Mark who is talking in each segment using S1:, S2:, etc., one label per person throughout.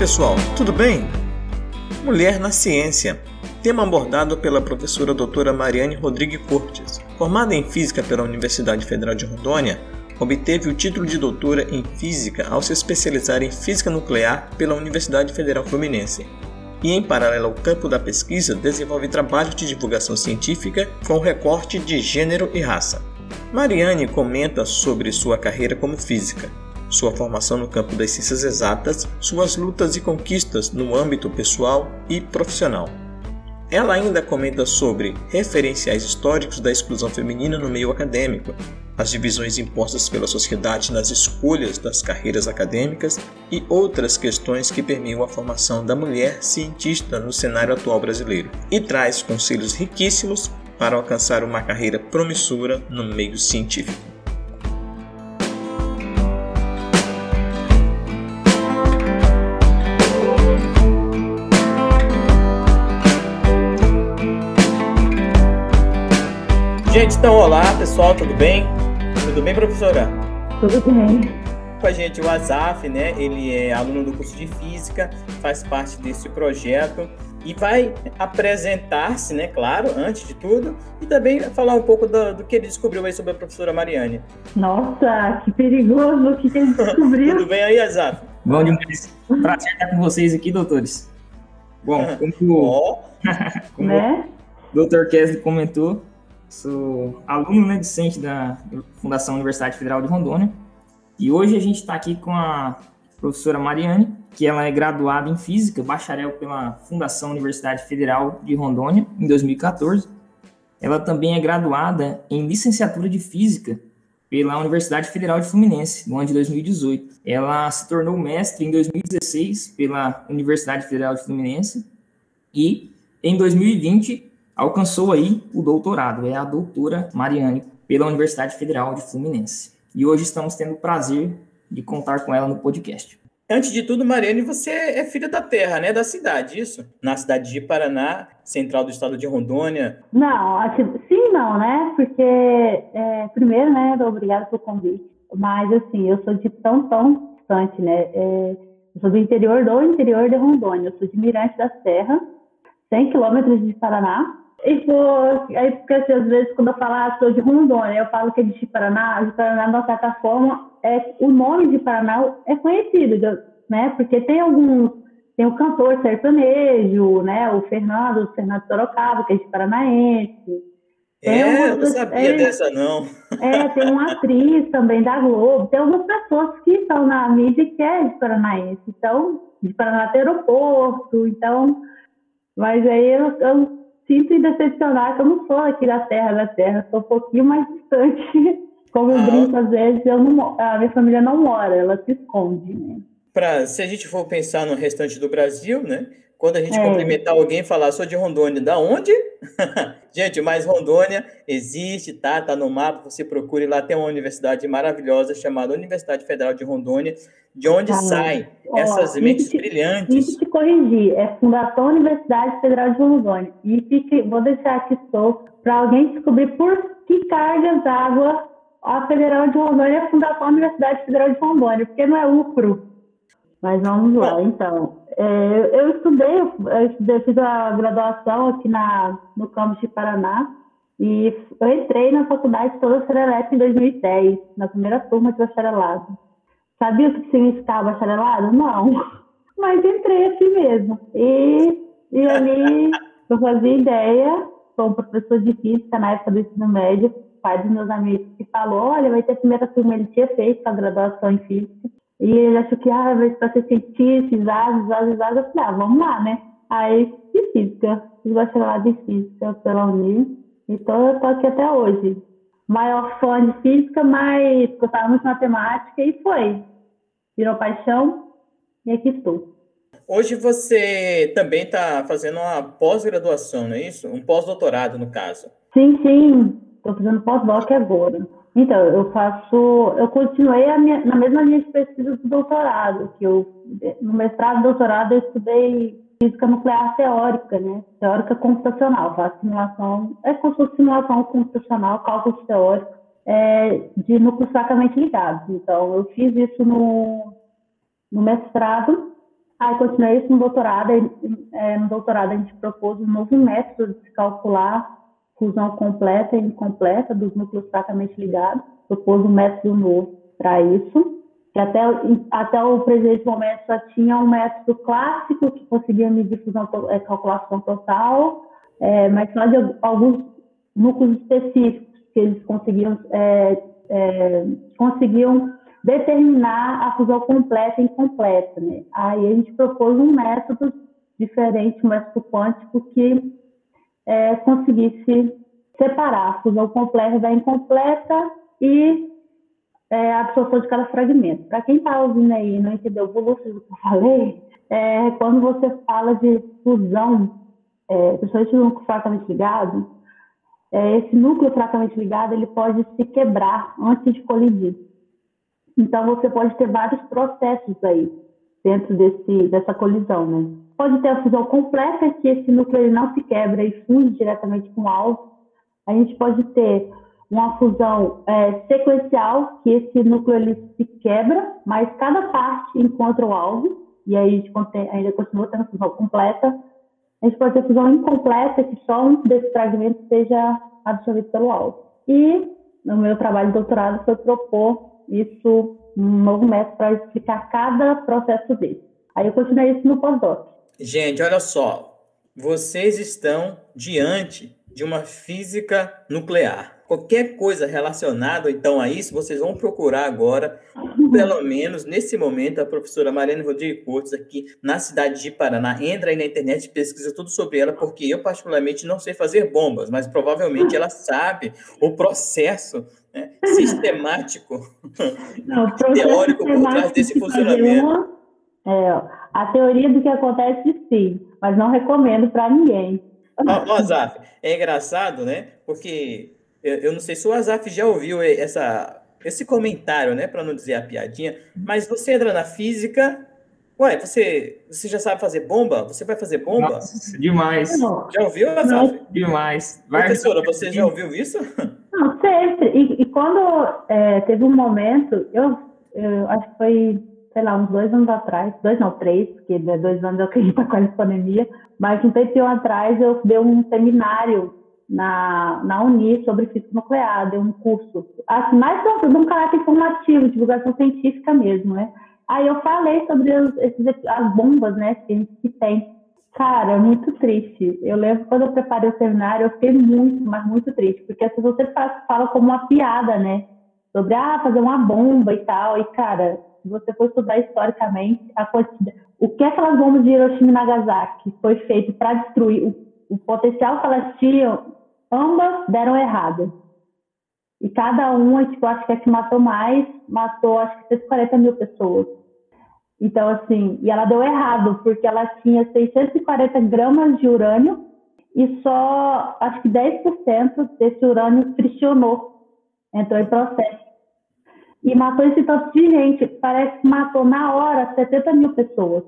S1: pessoal, tudo bem? Mulher na Ciência, tema abordado pela professora doutora Mariane Rodrigues Cortes. Formada em Física pela Universidade Federal de Rondônia, obteve o título de doutora em Física ao se especializar em Física Nuclear pela Universidade Federal Fluminense. E, em paralelo ao campo da pesquisa, desenvolve trabalhos de divulgação científica com recorte de gênero e raça. Mariane comenta sobre sua carreira como física, sua formação no campo das ciências exatas, suas lutas e conquistas no âmbito pessoal e profissional. Ela ainda comenta sobre referenciais históricos da exclusão feminina no meio acadêmico, as divisões impostas pela sociedade nas escolhas das carreiras acadêmicas e outras questões que permeiam a formação da mulher cientista no cenário atual brasileiro, e traz conselhos riquíssimos para alcançar uma carreira promissora no meio científico. Gente, então olá pessoal, tudo bem? Tudo bem, professora?
S2: Tudo bem.
S1: Com a gente o Azaf, né? Ele é aluno do curso de Física, faz parte desse projeto e vai apresentar-se, né, claro, antes de tudo, e também falar um pouco do, do que ele descobriu aí sobre a professora Mariane.
S2: Nossa, que perigoso, o que ele descobriu?
S1: Tudo bem aí, Azaf?
S3: Bom demais. Prazer estar com vocês aqui, doutores. Bom, como, oh. como né? o doutor Kesley comentou, Sou aluno né, discente da Fundação Universidade Federal de Rondônia. E hoje a gente está aqui com a professora Mariane, que ela é graduada em Física, bacharel pela Fundação Universidade Federal de Rondônia, em 2014. Ela também é graduada em Licenciatura de Física pela Universidade Federal de Fluminense, no ano de 2018. Ela se tornou mestre em 2016 pela Universidade Federal de Fluminense e, em 2020, alcançou aí o doutorado, é a doutora Mariane, pela Universidade Federal de Fluminense. E hoje estamos tendo o prazer de contar com ela no podcast.
S1: Antes de tudo, Mariane, você é filha da terra, né? Da cidade, isso? Na cidade de Paraná, central do estado de Rondônia.
S2: Não, sim não, né? Porque, é, primeiro, né, obrigada pelo convite. Mas, assim, eu sou de tão, tão distante, né? É, eu sou do interior do interior de Rondônia. Eu sou de Mirante da Serra, 100 quilômetros de Paraná. E foi, aí, porque assim, às vezes, quando eu falo, ah, sou de Rondônia, eu falo que é de Paraná, de Paraná, de uma certa forma, é, o nome de Paraná é conhecido, né? Porque tem alguns, tem o cantor sertanejo, né? O Fernando, o Fernando Sorocaba, que é de Paranaense.
S1: Tem é, eu não sabia é, dessa, não.
S2: É, tem uma atriz também da Globo, tem algumas pessoas que estão na mídia que é de Paranaense, então, de Paraná tem aeroporto, então, mas aí eu, eu sinto em decepcionar que eu não sou aqui da terra da terra, sou um pouquinho mais distante. Como eu ah. brinco, às vezes, eu não, a minha família não mora, ela se esconde, né?
S1: Pra, se a gente for pensar no restante do Brasil, né? Quando a gente é. cumprimentar alguém e falar, sou de Rondônia, da onde? gente, mas Rondônia existe, tá? Tá no mapa, você procure lá, tem uma universidade maravilhosa chamada Universidade Federal de Rondônia, de onde ah, saem essas mentes te, brilhantes.
S2: Deixa te corrigir, é Fundação Universidade Federal de Rondônia. E fique, vou deixar aqui só para alguém descobrir por que cargas d'água a Federal de Rondônia é a Fundação Universidade Federal de Rondônia, porque não é UCRO. Mas vamos lá, então. É, eu estudei, eu estudei, fiz a graduação aqui na, no campus de Paraná e eu entrei na faculdade toda Serelepe em 2010, na primeira turma de bacharelado. Sabia o que significava bacharelado? Não. Mas entrei assim mesmo. E, e ali eu fazia ideia, com um professor de física na época do ensino médio, pai dos meus amigos, que falou, olha, vai ter a primeira turma, ele tinha feito a graduação em física. E ele achou que, ah, vai para ser cientista, exato, exato, exato. Eu falei, ah, vamos lá, né? Aí, de física. Fiz bacharelado de física pela Unir. E tô, tô aqui até hoje. Maior fã de física, mas gostava muito de matemática e foi. Virou paixão e aqui estou.
S1: Hoje você também está fazendo uma pós-graduação, não é isso? Um pós-doutorado, no caso.
S2: Sim, sim. Estou fazendo pós-doc agora. Então, eu faço, eu continuei minha, na mesma linha de pesquisa do doutorado, que eu, no mestrado e doutorado eu estudei física nuclear teórica, né? Teórica computacional, faço simulação, é se fosse simulação computacional, cálculo teórico, é, de núcleos fracamente ligados. Então, eu fiz isso no, no mestrado Aí continuei isso no doutorado. É, no doutorado a gente propôs um novo método de calcular fusão completa e incompleta dos núcleos fracamente ligados. Propôs um método novo para isso. Que até, até o presente momento só tinha um método clássico que conseguia medir fusão, é, calculação total, é, mas só de alguns núcleos específicos que eles conseguiam, é, é, conseguiam determinar a fusão completa e incompleta. Né? Aí a gente propôs um método diferente, um método quântico que é, conseguisse separar a fusão completa da incompleta e é, a absorção de cada fragmento. Para quem está ouvindo aí e não entendeu o do que eu falei, é, quando você fala de fusão, é, principalmente no núcleo fracamente ligado, é, esse núcleo fracamente ligado ele pode se quebrar antes de colidir. Então, você pode ter vários processos aí dentro desse, dessa colisão, né? Pode ter a fusão completa, que esse núcleo não se quebra e funde diretamente com o alvo. A gente pode ter uma fusão é, sequencial, que esse núcleo ele se quebra, mas cada parte encontra o alvo, e aí a gente ainda continua tendo fusão completa. A gente pode ter fusão incompleta, que só um desses fragmentos seja absorvido pelo alvo. E no meu trabalho de doutorado foi propor isso, um novo método para explicar cada processo desse. Aí eu continuei isso no pós-doc.
S1: Gente, olha só, vocês estão diante de uma física nuclear. Qualquer coisa relacionada então a isso, vocês vão procurar agora, pelo menos nesse momento, a professora Mariana Rodrigues Cortes aqui na cidade de Paraná. Entra aí na internet e pesquisa tudo sobre ela, porque eu particularmente não sei fazer bombas, mas provavelmente ela sabe o processo né, sistemático,
S2: não, teórico por trás desse funcionamento. Uma, é, a teoria do que acontece sim, mas não recomendo para ninguém.
S1: Ó, Azaf, é engraçado, né? Porque eu, eu não sei se o Azaf já ouviu essa, esse comentário, né? Para não dizer a piadinha, mas você entra na física Ué, você, você já sabe fazer bomba? Você vai fazer bomba?
S3: Nossa, demais.
S1: Já ouviu, Azaf?
S3: Demais.
S1: Vai Professora, você já ouviu isso?
S2: Não, sempre. E, e quando é, teve um momento, eu, eu, acho que foi, sei lá, uns dois anos atrás, dois não, três, porque né, dois anos eu acredito com a pandemia, mas um tempinho atrás eu dei um seminário na, na Uni sobre física nuclear, dei um curso, assim, mais de um caráter informativo, divulgação científica mesmo, né? Aí eu falei sobre os, esses, as bombas, né, que gente tem. Cara, muito triste. Eu lembro quando eu preparei o seminário, eu fiquei muito, mas muito triste, porque assim, você faz, fala como uma piada, né? Sobre, ah, fazer uma bomba e tal. E, cara, se você for estudar historicamente, a quantidade, o que aquelas bombas de Hiroshima e Nagasaki foi feito para destruir, o, o potencial que elas tinham, ambas deram errado. E cada uma, tipo, acho que a que matou mais, matou acho que 140 mil pessoas. Então, assim, e ela deu errado, porque ela tinha 640 gramas de urânio e só, acho que 10% desse urânio friccionou, entrou em processo. E matou esse tanto de gente, parece que matou na hora 70 mil pessoas.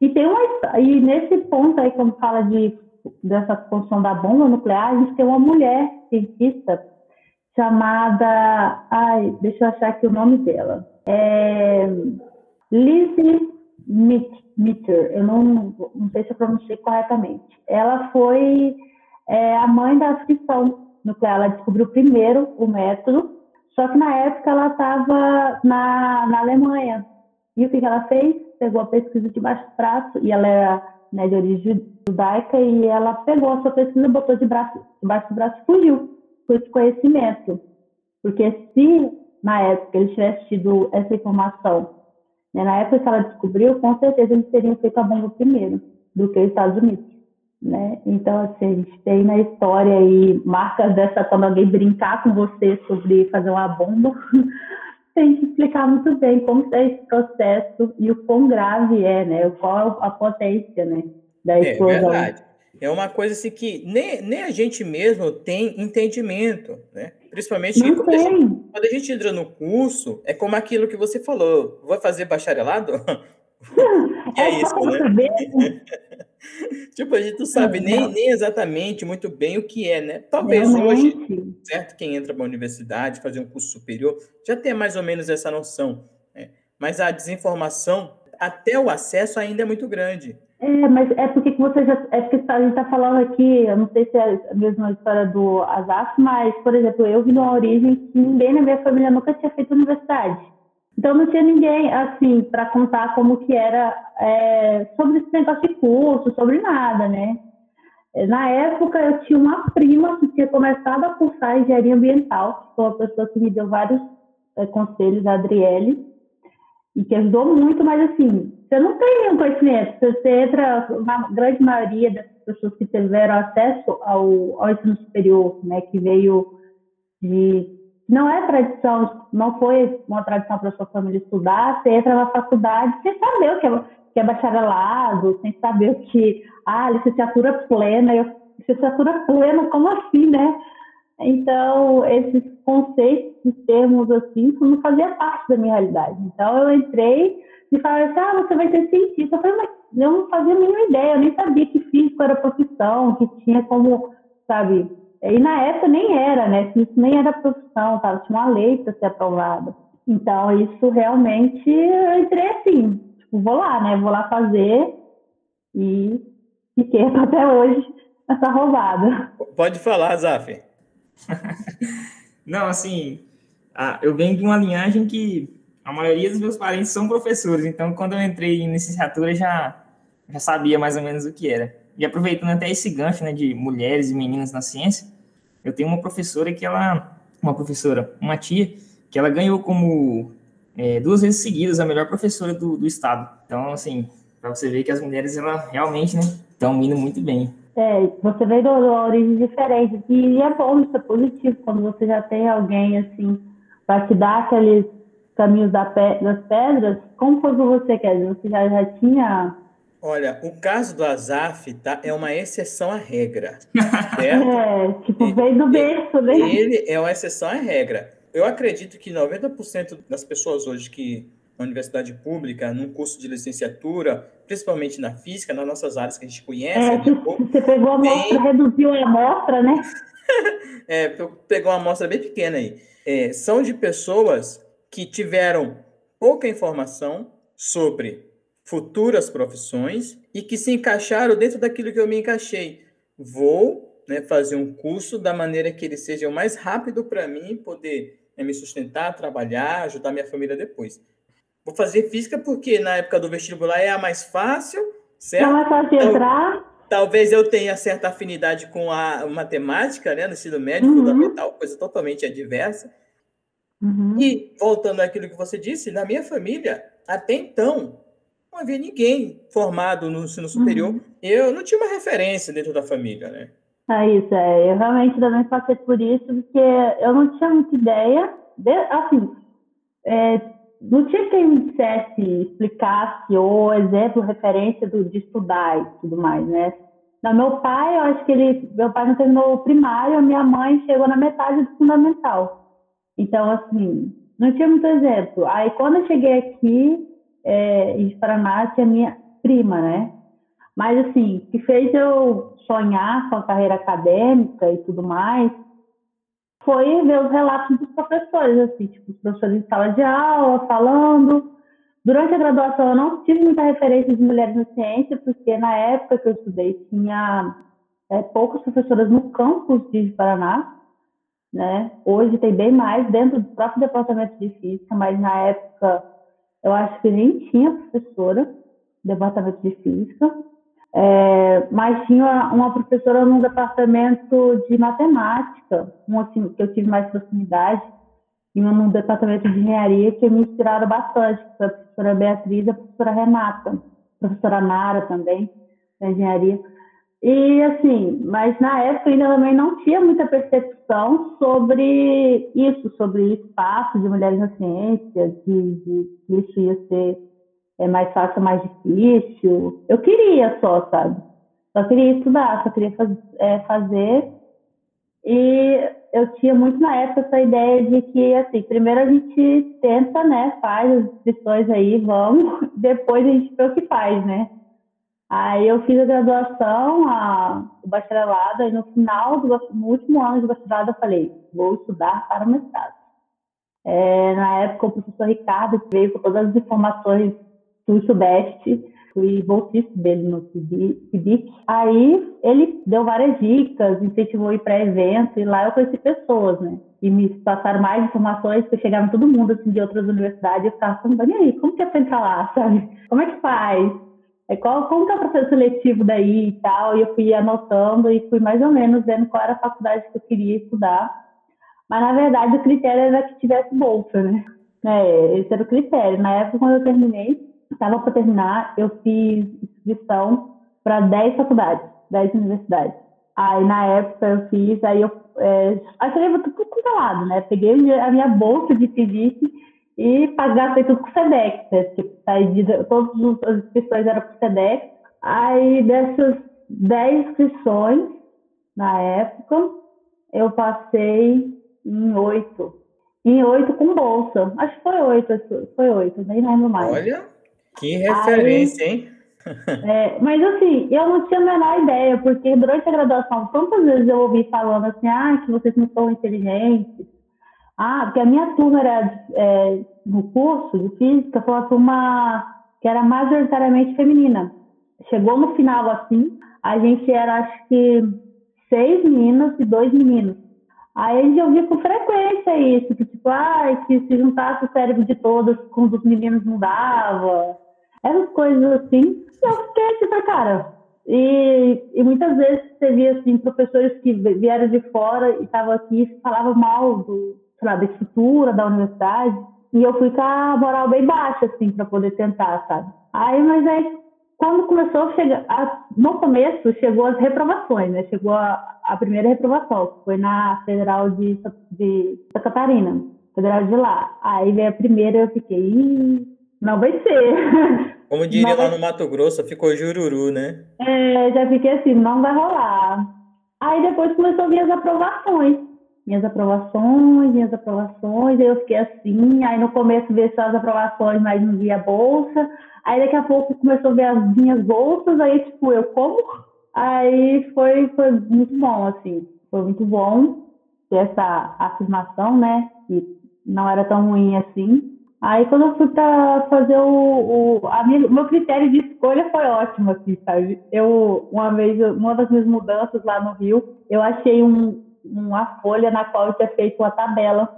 S2: E tem uma, e nesse ponto aí, quando fala de, dessa construção da bomba nuclear, a gente tem uma mulher cientista chamada, ai, deixa eu achar aqui o nome dela é, Lizzie Mitter, eu não, não sei se eu pronunciei corretamente. Ela foi é, a mãe da fissão nuclear. Ela descobriu primeiro o método, só que na época ela estava na, na Alemanha. E o que, ela fez? Pegou a pesquisa de baixo braço, e ela era né, de origem judaica, e ela pegou a sua pesquisa, botou de braço, de baixo do braço e fugiu com esse conhecimento. Porque se na época ele tivesse tido essa informação, né, na época que ela descobriu, com certeza eles teriam feito a bomba primeiro do que os Estados Unidos. Né? Então, assim, a gente tem na história aí marcas dessa, quando alguém brincar com você sobre fazer uma bomba, tem que explicar muito bem como é esse processo e o quão grave é, né? Qual a potência, né? Da
S1: é explosão. É verdade. É uma coisa assim que nem, nem a gente mesmo tem entendimento, né? Principalmente quando a, gente, quando a, gente, entra no curso, é como aquilo que você falou, vai fazer bacharelado? é, é isso, né? tipo, a gente não sabe nem, nem exatamente muito bem o que é, né? Talvez hoje, certo, quem entra para a universidade, fazer um curso superior, já tenha mais ou menos essa noção. Né? Mas a desinformação até o acesso ainda é muito grande.
S2: É, mas é porque você já. É porque a gente está falando aqui, eu não sei se é a mesma história do Azaf, mas, por exemplo, eu vim de uma origem que ninguém na minha família nunca tinha feito universidade. Então não tinha ninguém, assim, para contar como que era é, sobre esse negócio de curso, sobre nada, né? Na época, eu tinha uma prima que tinha começado a cursar engenharia ambiental, que foi uma pessoa que me deu vários é, conselhos, a Adriele, e que ajudou muito, mas assim, você não tem nenhum conhecimento. Você entra, na grande maioria das pessoas que tiveram acesso ao, ao ensino superior, né, que veio de. Não é tradição, não foi uma tradição para sua família estudar, você entra na faculdade sem saber o que é, que é bacharelado, sem saber o que. Ah, licenciatura plena. Eu, licenciatura plena, como assim, né? Então, esses conceitos, esses termos assim, não fazia parte da minha realidade. Então, eu entrei e falaram assim, ah, você vai ser cientista. Eu falei, mas eu não fazia a mínima ideia, eu nem sabia que físico era profissão, que tinha como, sabe... E na época nem era, né? Isso nem era profissão, tá? tinha uma lei para ser aprovada. Então, isso realmente, eu entrei assim, tipo, vou lá, né? Vou lá fazer e fiquei até hoje nessa roubada.
S1: Pode falar, Zaf.
S3: Não, assim, eu venho de uma linhagem que a maioria dos meus parentes são professores, então quando eu entrei em licenciatura já, já sabia mais ou menos o que era. E aproveitando até esse gancho né, de mulheres e meninas na ciência, eu tenho uma professora que ela, uma professora, uma tia, que ela ganhou como é, duas vezes seguidas a melhor professora do, do estado. Então, assim, para você ver que as mulheres, ela realmente, né, estão indo muito bem.
S2: É, você veio de uma origem diferente, e é bom, isso é positivo, quando você já tem alguém, assim, para te dar aqueles caminhos da pe das pedras. Como foi para você, Kézia? Você já, já tinha...
S1: Olha, o caso do Azaf tá, é uma exceção à regra,
S2: certo? É, tipo, veio do berço, né?
S1: Ele é uma exceção à regra. Eu acredito que 90% das pessoas hoje que na universidade pública, num curso de licenciatura, principalmente na física, nas nossas áreas que a gente conhece. É,
S2: né, você pegou a amostra, bem... reduziu a amostra, né?
S1: é, pegou uma amostra bem pequena aí. É, são de pessoas que tiveram pouca informação sobre futuras profissões e que se encaixaram dentro daquilo que eu me encaixei. Vou né, fazer um curso da maneira que ele seja o mais rápido para mim poder né, me sustentar, trabalhar, ajudar minha família depois. Vou fazer física porque na época do vestibular é a mais fácil, certo? É
S2: então, entrar.
S1: Talvez eu tenha certa afinidade com a matemática, né, no ensino médio, uhum. fundamental, coisa totalmente adversa. Uhum. E, voltando àquilo que você disse, na minha família, até então, não havia ninguém formado no ensino superior. Uhum. Eu não tinha uma referência dentro da família, né?
S2: É isso, é. Eu realmente também passei por isso, porque eu não tinha muita ideia. De, assim, é, não tinha quem me dissesse, explicasse, ou exemplo, referência do, de estudar e tudo mais, né? Não, meu pai, eu acho que ele, meu pai não terminou o primário, a minha mãe chegou na metade do fundamental. Então, assim, não tinha muito exemplo. Aí, quando eu cheguei aqui, é, em Paraná, tinha minha prima, né? Mas, assim, o que fez eu sonhar com a carreira acadêmica e tudo mais, foi ver os relatos dos professores, assim, tipo, os professores em sala de aula, falando. Durante a graduação, eu não tive muita referência de mulheres na ciência, porque na época que eu estudei, tinha é, poucas professoras no campus de Paraná, né? Hoje tem bem mais dentro do próprio departamento de física, mas na época eu acho que nem tinha professora no departamento de física. É, mas tinha uma professora no departamento de matemática, uma assim, que eu tive mais proximidade, e uma no departamento de engenharia que me inspiraram bastante, que foi a professora Beatriz e a professora Renata, a professora Nara também, da engenharia. E assim, mas na época ainda também não tinha muita percepção sobre isso, sobre espaço de mulheres na ciência, de, de que isso ia ser é mais fácil mais difícil. Eu queria só, sabe? Só queria estudar, só queria faz, é, fazer. E eu tinha muito na época essa ideia de que, assim, primeiro a gente tenta, né, faz as inscrições aí, vamos, depois a gente vê o que faz, né? Aí eu fiz a graduação, a, o bacharelado, e no final, do, no último ano de bacharelado, eu falei, vou estudar para o mestrado. É, na época, o professor Ricardo veio com todas as informações sul-sudeste, fui bolsista dele no CIBIC. Aí ele deu várias dicas, incentivou ir para eventos, e lá eu conheci pessoas, né? E me passaram mais informações, que chegava todo mundo, assim, de outras universidades, e eu ficava falando, e aí, como que é pra entrar lá, sabe? Como é que faz? É, qual, como que é o processo seletivo daí e tal? E eu fui anotando e fui mais ou menos vendo qual era a faculdade que eu queria estudar. Mas, na verdade, o critério era que tivesse bolsa, né? É, esse era o critério. Na época, quando eu terminei, estava para terminar, eu fiz inscrição para 10 faculdades, 10 universidades. Aí, na época, eu fiz, aí eu é, achei tudo controlado, né? Peguei a minha bolsa de física e gastei tudo com o SEDEX, né? Tipo, de, todas as inscrições eram para o SEDEX. Aí, dessas 10 inscrições, na época, eu passei em 8. Em 8 com bolsa. Acho que foi 8, foi 8, nem lembro mais.
S1: Olha, que referência, Aí, hein?
S2: É, mas assim, eu não tinha a menor ideia, porque durante a graduação, tantas vezes eu ouvi falando assim, ah, que vocês não são inteligentes. Ah, porque a minha turma era, é, no curso de física, foi uma turma que era majoritariamente feminina. Chegou no final assim, a gente era acho que seis meninas e dois meninos. Aí a gente ouvia com frequência isso, que tipo, ah, que se juntasse o cérebro de todos com os meninos não dava. Essas coisas assim. E eu fiquei tipo, cara. E, e muitas vezes você via assim, professores que vieram de fora e estavam aqui e falavam mal do, sei lá, da estrutura da universidade. E eu fui com a moral bem baixa, assim, para poder tentar, sabe? Aí, mas aí quando começou a chegar, a, no começo chegou as reprovações, né? Chegou a, a primeira reprovação, que foi na Federal de, de Santa Catarina, Federal de lá. Aí veio a primeira eu fiquei, não vai ser.
S1: Como diria lá no Mato Grosso, ficou jururu, né?
S2: É, já fiquei assim, não vai rolar. Aí depois começou a vir as aprovações. Minhas aprovações, minhas aprovações, aí eu fiquei assim, aí no começo veio só as aprovações, mas não via bolsa. Aí daqui a pouco começou a ver as minhas bolsas, aí tipo, eu como? Aí foi, foi muito bom, assim, foi muito bom ter essa afirmação, né? Que não era tão ruim assim. Aí quando eu fui para fazer o, o a minha, meu critério de escolha foi ótimo, assim, sabe? Eu uma vez, uma das minhas mudanças lá no Rio, eu achei um, uma folha na qual tinha feito uma tabela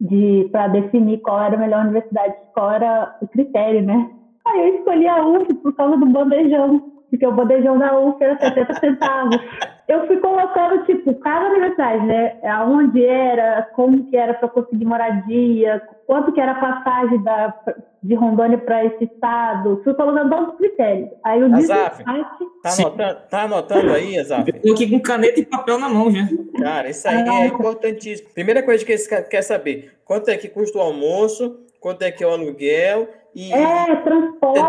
S2: de para definir qual era a melhor universidade, qual era o critério, né? Aí eu escolhi a UF por causa do bandejão, porque o bandejão da UF era 70 centavos. Eu fui colocando, tipo, cada universidade, né? Aonde era, como que era para conseguir moradia, quanto que era a passagem da, de Rondônia para esse estado. Fui colocando todos os critérios. Aí o
S1: Azaf, tá anotando, tá anotando aí, Azaf?
S3: Eu aqui com caneta e papel na mão já.
S1: Cara, isso aí é importantíssimo. Primeira coisa que você quer saber, quanto é que custa o almoço, quanto é que é o aluguel e...
S2: É, transporte,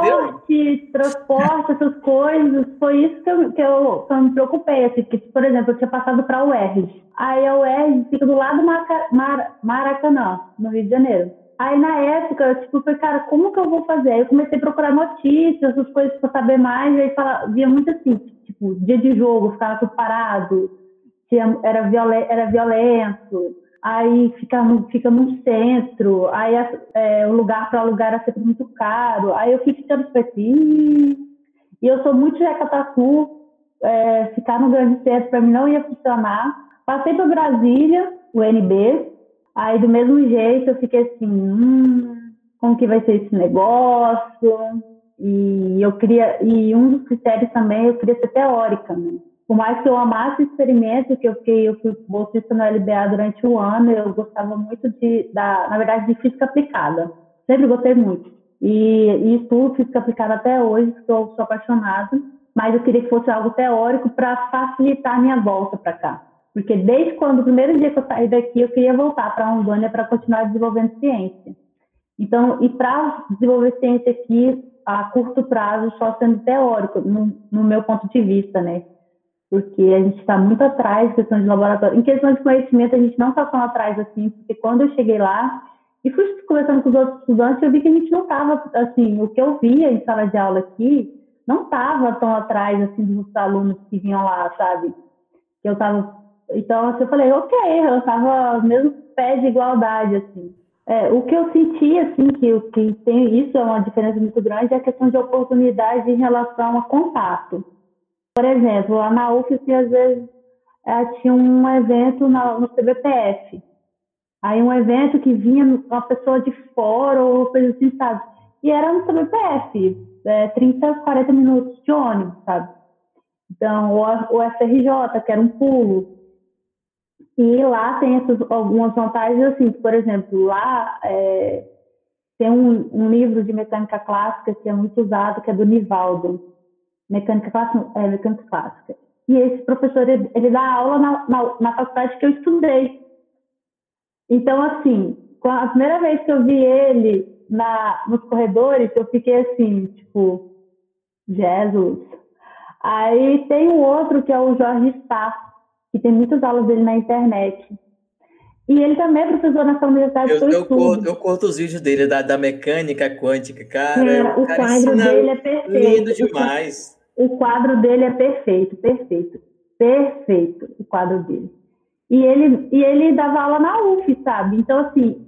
S2: Entendeu? transporte, essas coisas. Foi isso que eu, que eu, que eu me preocupei. Assim, que, por exemplo, eu tinha passado para a UERJ. Aí a UERJ fica do lado do Maracanã, no Rio de Janeiro. Aí na época, eu tipo, falei, cara, como que eu vou fazer? Aí eu comecei a procurar notícias, essas coisas para saber mais, aí fala, via muito assim, tipo, dia de jogo, ficava tudo parado, tinha, era, violen, era violento, aí fica, fica no centro, aí é, o lugar para alugar era sempre muito caro, aí eu fiquei ficando assim, e eu sou muito jacatatu, é, ficar no grande centro para mim não ia funcionar. Passei para Brasília, o NB, aí do mesmo jeito eu fiquei assim, hum, como que vai ser esse negócio? E eu queria, e um dos critérios também, eu queria ser teórica, né? por mais que eu amasse o experimento, que eu fiquei, eu fui bolsista no LBA durante um ano, eu gostava muito de, da, na verdade, de física aplicada. Sempre gostei muito. E, e estudo física aplicada até hoje, estou sou apaixonada, mas eu queria que fosse algo teórico para facilitar a minha volta para cá. Porque desde quando, o primeiro dia que eu saí daqui, eu queria voltar para a Rondônia para continuar desenvolvendo ciência. Então, e para desenvolver ciência aqui, a curto prazo, só sendo teórico, no, no meu ponto de vista, né? porque a gente está muito atrás em questões de laboratório. Em questão de conhecimento, a gente não está tão atrás assim, porque quando eu cheguei lá e fui conversando com os outros estudantes, eu vi que a gente não estava, assim, o que eu via em sala de aula aqui, não estava tão atrás, assim, dos alunos que vinham lá, sabe? Eu estava, então, assim, eu falei, ok, eu estava mesmo pé de igualdade, assim. É, o que eu senti, assim, que, que tem isso é uma diferença muito grande, é a questão de oportunidade em relação a contato. Por exemplo, lá na UFSC, às vezes, é, tinha um evento na, no CBPF. Aí um evento que vinha uma pessoa de fora ou coisa assim, sabe? E era no CBPF, é, 30, 40 minutos de ônibus, sabe? Então, o, o FRJ, que era um pulo. E lá tem essas, algumas vantagens, assim, por exemplo, lá é, tem um, um, livro de mecânica clássica que é muito usado, que é do Nivaldo. Mecânica clássica, é, mecânica clássica. E esse professor, ele, ele dá aula na, na, na faculdade que eu estudei. Então, assim, a primeira vez que eu vi ele na, nos corredores, eu fiquei assim, tipo, Jesus. Aí tem o outro que é o Jorge Sá, que tem muitas aulas dele na internet. E ele também é professor nessa universidade
S1: eu, eu, curto, eu curto os vídeos dele da, da mecânica quântica, cara. É,
S2: o
S1: cara
S2: quadro dele é perfeito.
S1: Lindo demais.
S2: O quadro dele é perfeito, perfeito. Perfeito o quadro dele. E ele, e ele dava aula na UF, sabe? Então, assim,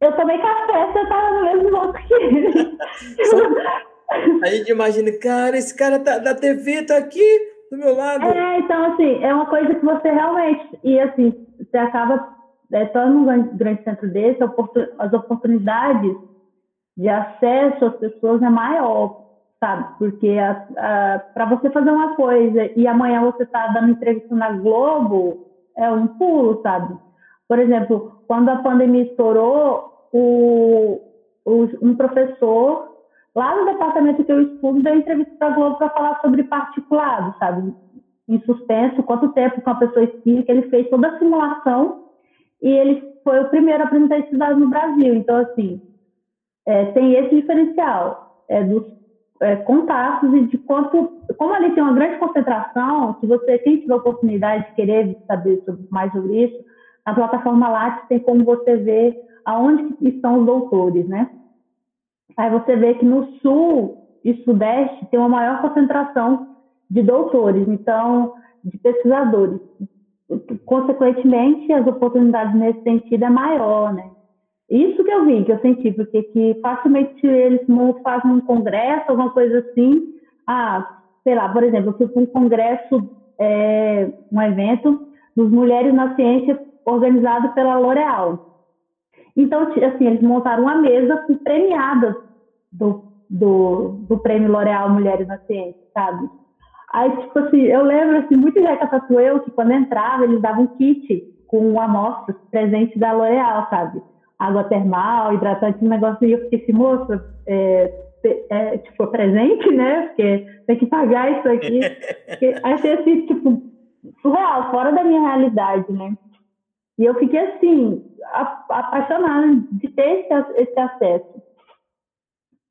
S2: eu tomei café, você tava no mesmo modo que ele.
S1: A gente imagina, cara, esse cara tá, da TV tá aqui do meu lado.
S2: É, então, assim, é uma coisa que você realmente. E, assim, você acaba. É, só num grande centro desse, as oportunidades de acesso às pessoas é maior, sabe? Porque para você fazer uma coisa e amanhã você tá dando entrevista na Globo, é um pulo, sabe? Por exemplo, quando a pandemia estourou, o, o, um professor lá no departamento que eu estudo deu entrevista para Globo para falar sobre particulado, sabe? Em suspenso, quanto tempo com a pessoa espírita, ele fez toda a simulação e ele foi o primeiro a apresentar esse dado no Brasil. Então, assim, é, tem esse diferencial é, dos é, contatos e de quanto, como ali tem uma grande concentração, se você, quem tiver oportunidade de querer saber sobre, mais sobre isso, a plataforma Lattes tem como você ver aonde estão os doutores, né? Aí você vê que no sul e sudeste tem uma maior concentração de doutores, então, de pesquisadores. Consequentemente, as oportunidades nesse sentido é maior, né? Isso que eu vi, que eu senti, porque que facilmente eles fazem um congresso, alguma coisa assim. Ah, sei lá, por exemplo, eu fui um congresso, é, um evento dos Mulheres na Ciência organizado pela L'Oréal. Então, assim, eles montaram uma mesa com premiadas do, do, do prêmio L'Oréal Mulheres na Ciência, sabe? Aí, tipo assim, eu lembro, assim, muito já que eu, que quando entrava, eles davam um kit com amostras presente da L'Oréal, sabe? água termal, hidratante, um negócio, e eu fiquei assim, moça, é, é, tipo, presente, né? Porque tem que pagar isso aqui. achei assim, tipo, surreal, fora da minha realidade, né? E eu fiquei assim, apaixonada de ter esse, esse acesso.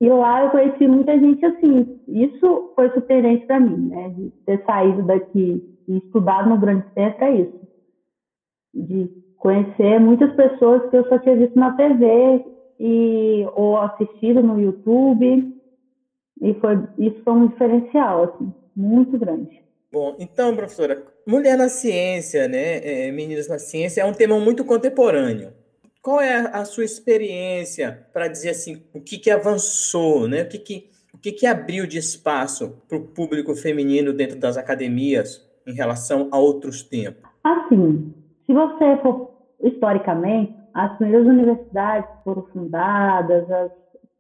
S2: E lá eu conheci muita gente assim. Isso foi surpreendente para mim, né? De ter saído daqui e estudado no grande centro é isso. De conhecer muitas pessoas que eu só tinha visto na TV e ou assistido no YouTube e foi isso foi um diferencial assim muito grande.
S1: Bom, então professora, mulher na ciência, né, é, meninas na ciência é um tema muito contemporâneo. Qual é a sua experiência para dizer assim o que, que avançou, né? O que, que o que, que abriu de espaço para o público feminino dentro das academias em relação a outros tempos?
S2: Assim, se você for historicamente, as primeiras universidades foram fundadas, as,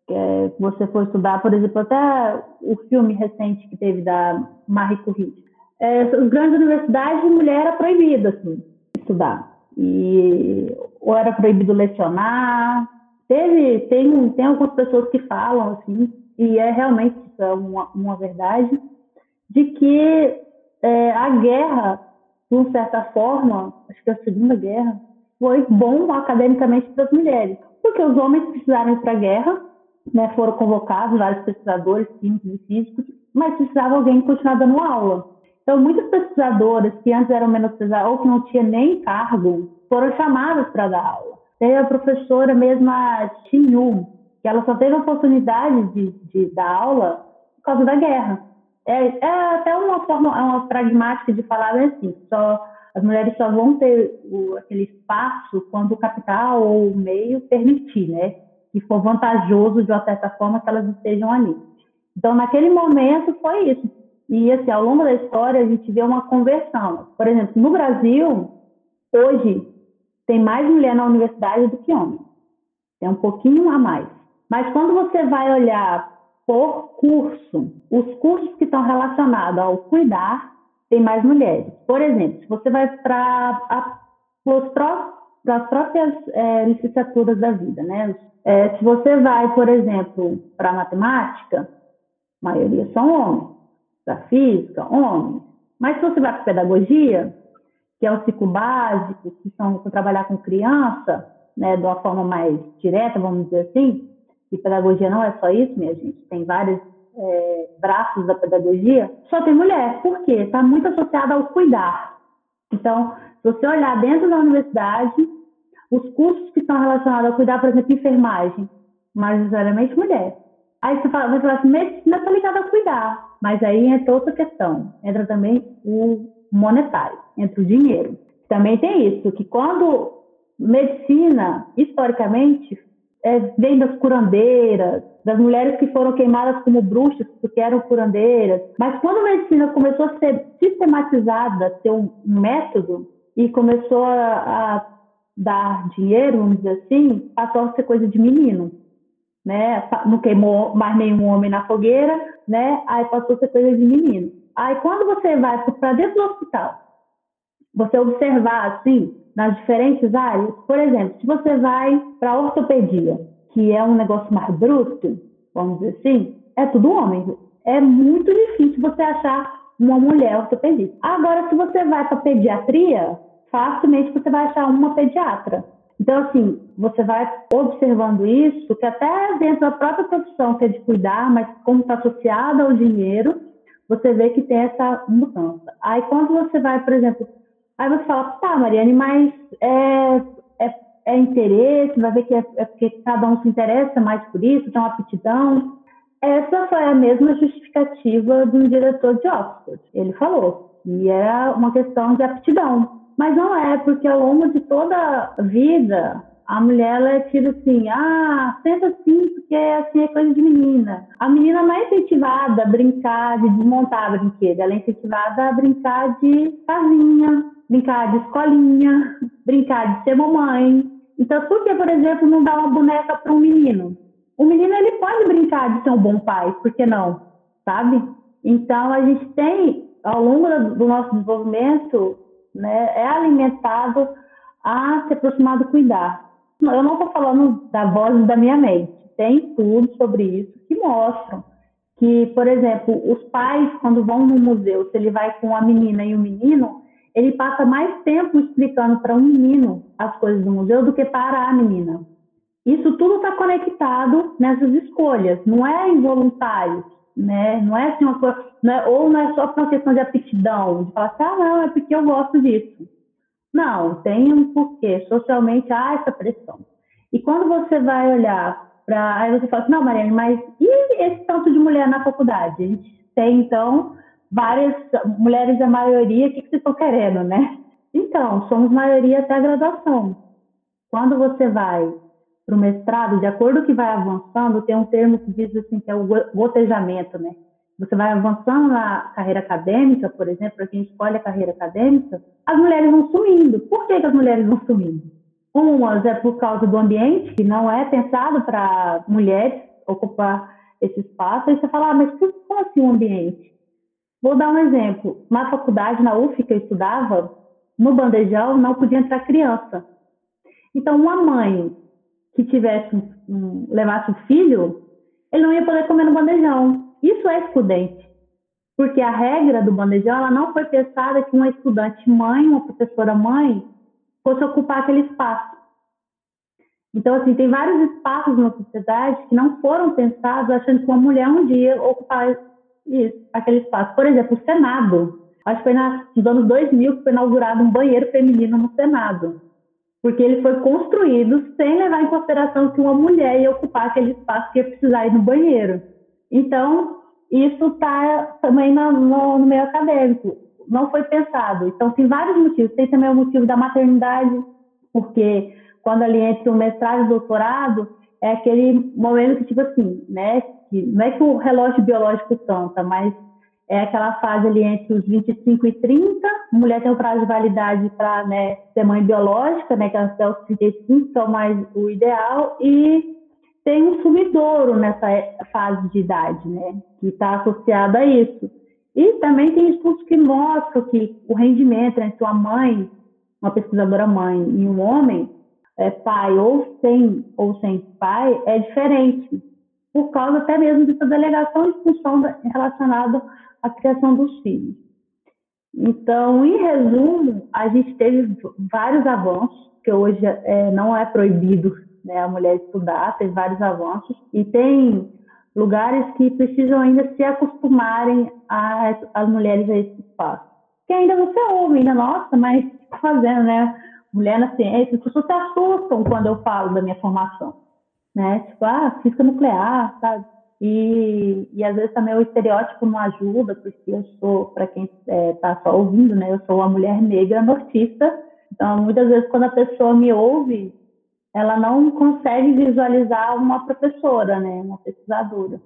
S2: é, você for estudar, por exemplo, até o filme recente que teve da Marie Curie. É, as grandes universidades, mulher era proibida assim, estudar. E, ou era proibido lecionar. Teve, tem, tem algumas pessoas que falam assim, e é realmente é uma, uma verdade, de que é, a guerra, de certa forma, acho que é a Segunda Guerra, foi bom academicamente para as mulheres, porque os homens precisaram ir para a guerra, né, foram convocados vários pesquisadores químicos e físicos, mas precisava alguém continuar dando aula. Então, muitas pesquisadoras que antes eram menosprezadas ou que não tinham nem cargo, foram chamadas para dar aula. Tem a professora mesmo, a Yu, que ela só teve a oportunidade de, de dar aula por causa da guerra. É, é até uma forma, é uma pragmática de falar assim, só as mulheres só vão ter o, aquele espaço quando o capital ou o meio permitir, né? Que for vantajoso de uma certa forma que elas estejam ali. Então, naquele momento, foi isso. E, assim, ao longo da história, a gente vê uma conversão. Por exemplo, no Brasil, hoje, tem mais mulher na universidade do que homem. É um pouquinho a mais. Mas quando você vai olhar por curso, os cursos que estão relacionados ao cuidar, tem mais mulheres. Por exemplo, se você vai para as próprias é, licenciaturas da vida, né? É, se você vai, por exemplo, para matemática, a maioria são homens. Para física, homens. Mas se você vai para pedagogia, que é o ciclo básico, que são trabalhar com criança, né, de uma forma mais direta, vamos dizer assim, e pedagogia não é só isso, minha gente, tem vários é, braços da pedagogia, só tem mulher. Por quê? Está muito associada ao cuidar. Então, se você olhar dentro da universidade, os cursos que estão relacionados ao cuidar, por exemplo, enfermagem, majoritariamente mulher. Aí você fala, você fala assim, medicina está ligada ao cuidar, mas aí entra outra questão, entra também o monetário, entra o dinheiro. Também tem isso, que quando medicina, historicamente, é, vem das curandeiras, das mulheres que foram queimadas como bruxas porque eram curandeiras. Mas quando a medicina começou a ser sistematizada, ter um método e começou a, a dar dinheiro, vamos dizer assim, passou a ser coisa de menino. Né? Não queimou mais nenhum homem na fogueira, né? Aí passou a ser coisa de menino. Aí quando você vai para dentro do hospital, você observar assim, nas diferentes áreas, por exemplo, se você vai para ortopedia, que é um negócio mais bruto, vamos dizer assim, é tudo homem. É muito difícil você achar uma mulher ortopedista. Agora, se você vai para pediatria, facilmente você vai achar uma pediatra. Então, assim, você vai observando isso, que até dentro da própria profissão, que é de cuidar, mas como está associada ao dinheiro, você vê que tem essa mudança. Aí, quando você vai, por exemplo, aí você fala, tá, Mariane, mas é, é é interesse, vai ver que é, é, porque cada um se interessa mais por isso, tem uma aptidão. Essa foi a mesma justificativa do diretor de Oxford. Ele falou que era uma questão de aptidão. Mas não é, porque ao longo de toda a vida, a mulher ela é tida assim, ah, senta assim, porque assim é coisa de menina. A menina não é incentivada a brincar de desmontar brinquedo, ela é incentivada a brincar de casinha, brincar de escolinha, brincar de ser mamãe, então, por que, por exemplo, não dar uma boneca para um menino? O menino ele pode brincar de ser um bom pai, por que não? Sabe? Então, a gente tem, ao longo do nosso desenvolvimento, né, é alimentado a se aproximar do cuidar. Eu não estou falando da voz da minha mente, tem estudos sobre isso que mostram que, por exemplo, os pais, quando vão no museu, se ele vai com a menina e o menino, ele passa mais tempo explicando para um menino as coisas do museu do que para a menina. Isso tudo está conectado nessas escolhas, não é involuntário, né? Não é assim uma coisa, não é, ou não é só por uma questão de aptidão, de falar assim, ah, não, é porque eu gosto disso. Não, tem um porquê. Socialmente há essa pressão. E quando você vai olhar para. Aí você fala assim, não, Mariane, mas e esse tanto de mulher na faculdade? A gente tem, então, várias mulheres a maioria, o que, que vocês estão querendo, né? Então, somos maioria até a graduação. Quando você vai para o mestrado, de acordo que vai avançando, tem um termo que diz assim, que é o gotejamento, né? Você vai avançando na carreira acadêmica, por exemplo, para quem escolhe a carreira acadêmica, as mulheres vão sumindo. Por que, que as mulheres vão sumindo? Umas é por causa do ambiente, que não é pensado para mulheres ocupar esse espaço. Aí você fala, ah, mas como assim o ambiente? Vou dar um exemplo. Na faculdade, na UF, que eu estudava, no bandejão não podia entrar criança. Então, uma mãe que tivesse um, levasse um filho, ele não ia poder comer no bandejão. Isso é excludente. Porque a regra do bandejão ela não foi pensada que uma estudante mãe, uma professora mãe, fosse ocupar aquele espaço. Então, assim, tem vários espaços na sociedade que não foram pensados achando que uma mulher um dia ocupar isso, aquele espaço. Por exemplo, o Senado. Acho que foi nos anos 2000 que foi inaugurado um banheiro feminino no Senado. Porque ele foi construído sem levar em consideração que uma mulher ia ocupar aquele espaço que ia precisar ir no banheiro. Então, isso está também no, no, no, meio acadêmico. não foi pensado. Então, tem vários motivos. Tem também o motivo da maternidade, porque quando ali entre o mestrado e o doutorado, é aquele momento que, tipo assim, né? Que não é que o relógio biológico canta, mas é aquela fase ali entre os 25 e 30, a mulher tem o prazo de validade para né, ser mãe biológica, né, que é até os 35, que é mais o ideal, e tem um sumidouro nessa fase de idade, né, que está associado a isso. E também tem estudos que mostram que o rendimento entre uma mãe, uma pesquisadora mãe, e um homem, é, pai ou sem, ou sem pai, é diferente, por causa até mesmo dessa delegação de função relacionada à criação dos filhos. Então, em resumo, a gente teve vários avanços, que hoje é, não é proibido né, a mulher estudar, tem vários avanços, e tem lugares que precisam ainda se acostumarem a, as mulheres a esse espaço. Que ainda você ouve, ainda, nossa, mas tá fazendo, né? Mulher na ciência, as pessoas se assustam quando eu falo da minha formação, né? Tipo, ah, física nuclear, sabe? E, e às vezes também o estereótipo não ajuda, porque eu sou, para quem está é, tá só ouvindo, né? Eu sou uma mulher negra nortista, então muitas vezes quando a pessoa me ouve, ela não consegue visualizar uma professora, né, uma pesquisadora.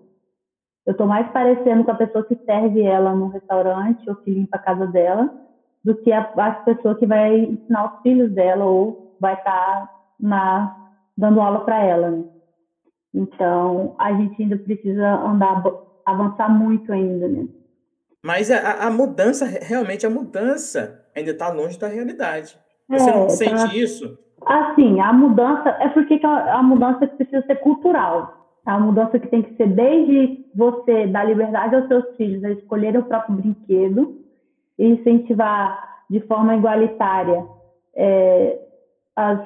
S2: Eu estou mais parecendo com a pessoa que serve ela no restaurante ou que limpa a casa dela, do que a, a pessoa que vai ensinar os filhos dela ou vai estar tá dando aula para ela. Né? Então, a gente ainda precisa andar, avançar muito ainda, né?
S1: Mas a, a mudança, realmente a mudança ainda está longe da realidade. Você é, não sente tá... isso?
S2: Assim, a mudança é porque a, mudança precisa ser cultural. A mudança que tem que ser desde você dar liberdade aos seus filhos a escolherem o próprio brinquedo e incentivar de forma igualitária é, as,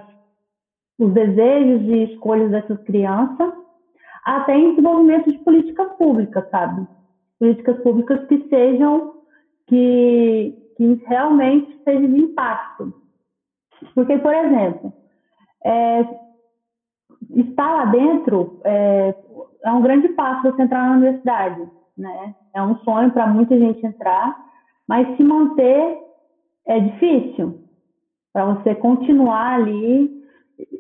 S2: os desejos e escolhas dessas crianças, até em desenvolvimento de políticas públicas, sabe? Políticas públicas que sejam, que, que realmente sejam de impacto porque, por exemplo, é, estar lá dentro é, é um grande passo você entrar na universidade, né? É um sonho para muita gente entrar, mas se manter é difícil. Para você continuar ali,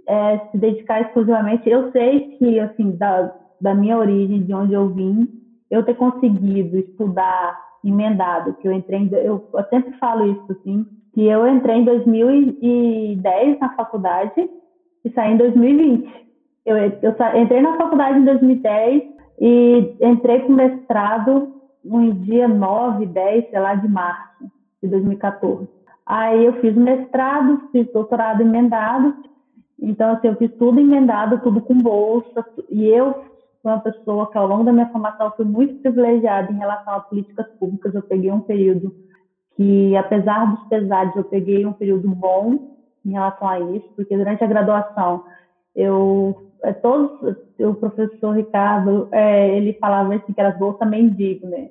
S2: é, se dedicar exclusivamente. Eu sei que, assim, da, da minha origem, de onde eu vim, eu ter conseguido estudar emendado, que eu entrei, eu, eu sempre falo isso, assim, que eu entrei em 2010 na faculdade e saí em 2020. Eu, eu entrei na faculdade em 2010 e entrei o mestrado no dia 9, 10, sei lá, de março de 2014. Aí eu fiz mestrado, fiz doutorado emendado, então assim, eu fiz tudo emendado, tudo com bolsa, e eu fui uma pessoa que ao longo da minha formação fui muito privilegiada em relação a políticas públicas, eu peguei um período que apesar dos pesares, eu peguei um período bom em relação a isso, porque durante a graduação eu é, todos o professor Ricardo é, ele falava assim que era bolsa mendigo, né?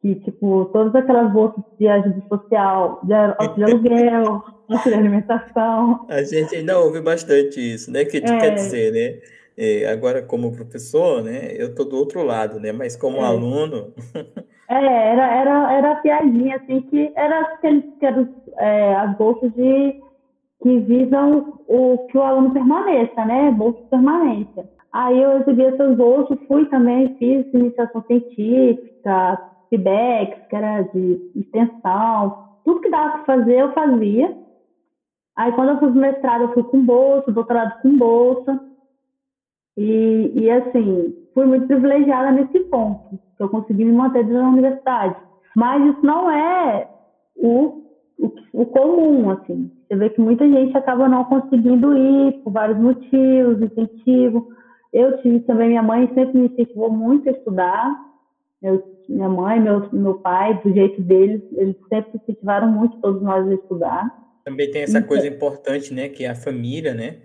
S2: Que tipo todas aquelas bolsas de ajuda social, de, de aluguel, de alimentação.
S1: A gente ainda ouve bastante isso, né? Que é. quer dizer, né? É, agora como professor, né? Eu tô do outro lado, né? Mas como é. aluno
S2: É, era, era, era a piadinha, assim, que era aqueles que eram é, as bolsas de que visam o que o aluno permaneça, né? Bolsa de permanência. Aí eu recebi essas bolsas, fui também, fiz iniciação científica, feedbacks, que era de extensão, tudo que dava para fazer, eu fazia. Aí quando eu fiz mestrado, eu fui com bolsa, doutorado com bolsa. E, e assim, fui muito privilegiada nesse ponto eu consegui me manter dentro da universidade. Mas isso não é o, o, o, comum, assim. Você vê que muita gente acaba não conseguindo ir por vários motivos, incentivo. Eu tive também, minha mãe sempre me incentivou muito a estudar. Eu, minha mãe, meu, meu pai, do jeito deles, eles sempre incentivaram muito todos nós a estudar.
S1: Também tem essa então, coisa importante, né, que é a família, né?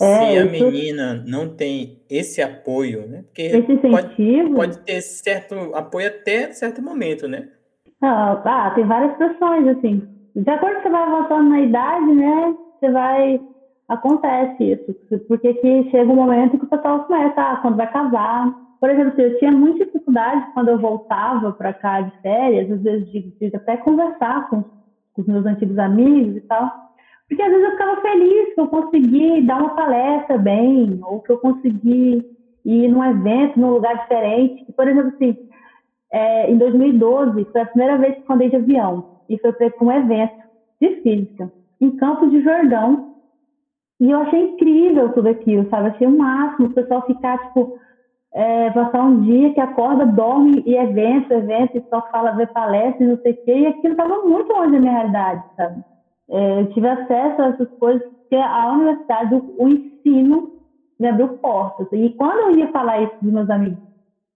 S1: É, se a menina não tem esse apoio, né? Porque esse pode, pode, ter certo apoio até certo momento, né?
S2: Ah, ah, tem várias pressões, assim. De acordo com você vai avançando na idade, né? Você vai. Acontece isso. Porque que chega um momento que o pessoal começa, ah, quando vai casar, por exemplo, eu tinha muita dificuldade quando eu voltava para cá de férias, às vezes de, de até conversar com, com, os meus antigos amigos e tal, porque às vezes eu ficava feliz que eu consegui dar uma palestra bem, ou que eu consegui ir num evento, num lugar diferente. Por exemplo, assim, é, em 2012 foi a primeira vez que eu andei de avião e foi para um evento de física em Campos de Jordão. E eu achei incrível tudo aquilo, sabe? Achei o máximo o pessoal ficar, tipo, é, passar um dia que acorda, dorme e evento, evento, e só fala, ver palestras, não sei o quê, e aquilo estava muito longe da minha realidade, sabe? É, eu tive acesso a essas coisas porque a universidade, o, o ensino me abriu portas. E quando eu ia falar isso dos meus amigos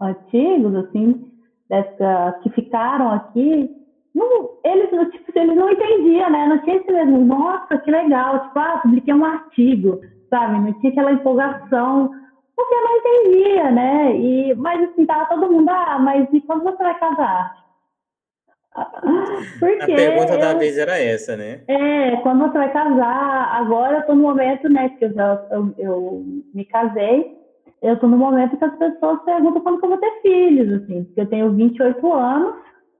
S2: antigos, assim, dessa, que ficaram aqui, não, eles, tipo, eles não entendiam, né? Não tinha esse mesmo, nossa, que legal, tipo, ah, publiquei um artigo, sabe? Não tinha aquela empolgação porque eu não entendia, né? E, mas assim, tava todo mundo, ah, mas e quando você vai casar?
S1: Porque a pergunta eu, da vez era essa, né?
S2: É, quando você vai casar, agora eu tô no momento, né, que eu, já, eu, eu me casei, eu tô no momento que as pessoas perguntam quando que eu vou ter filhos, assim, porque eu tenho 28 anos,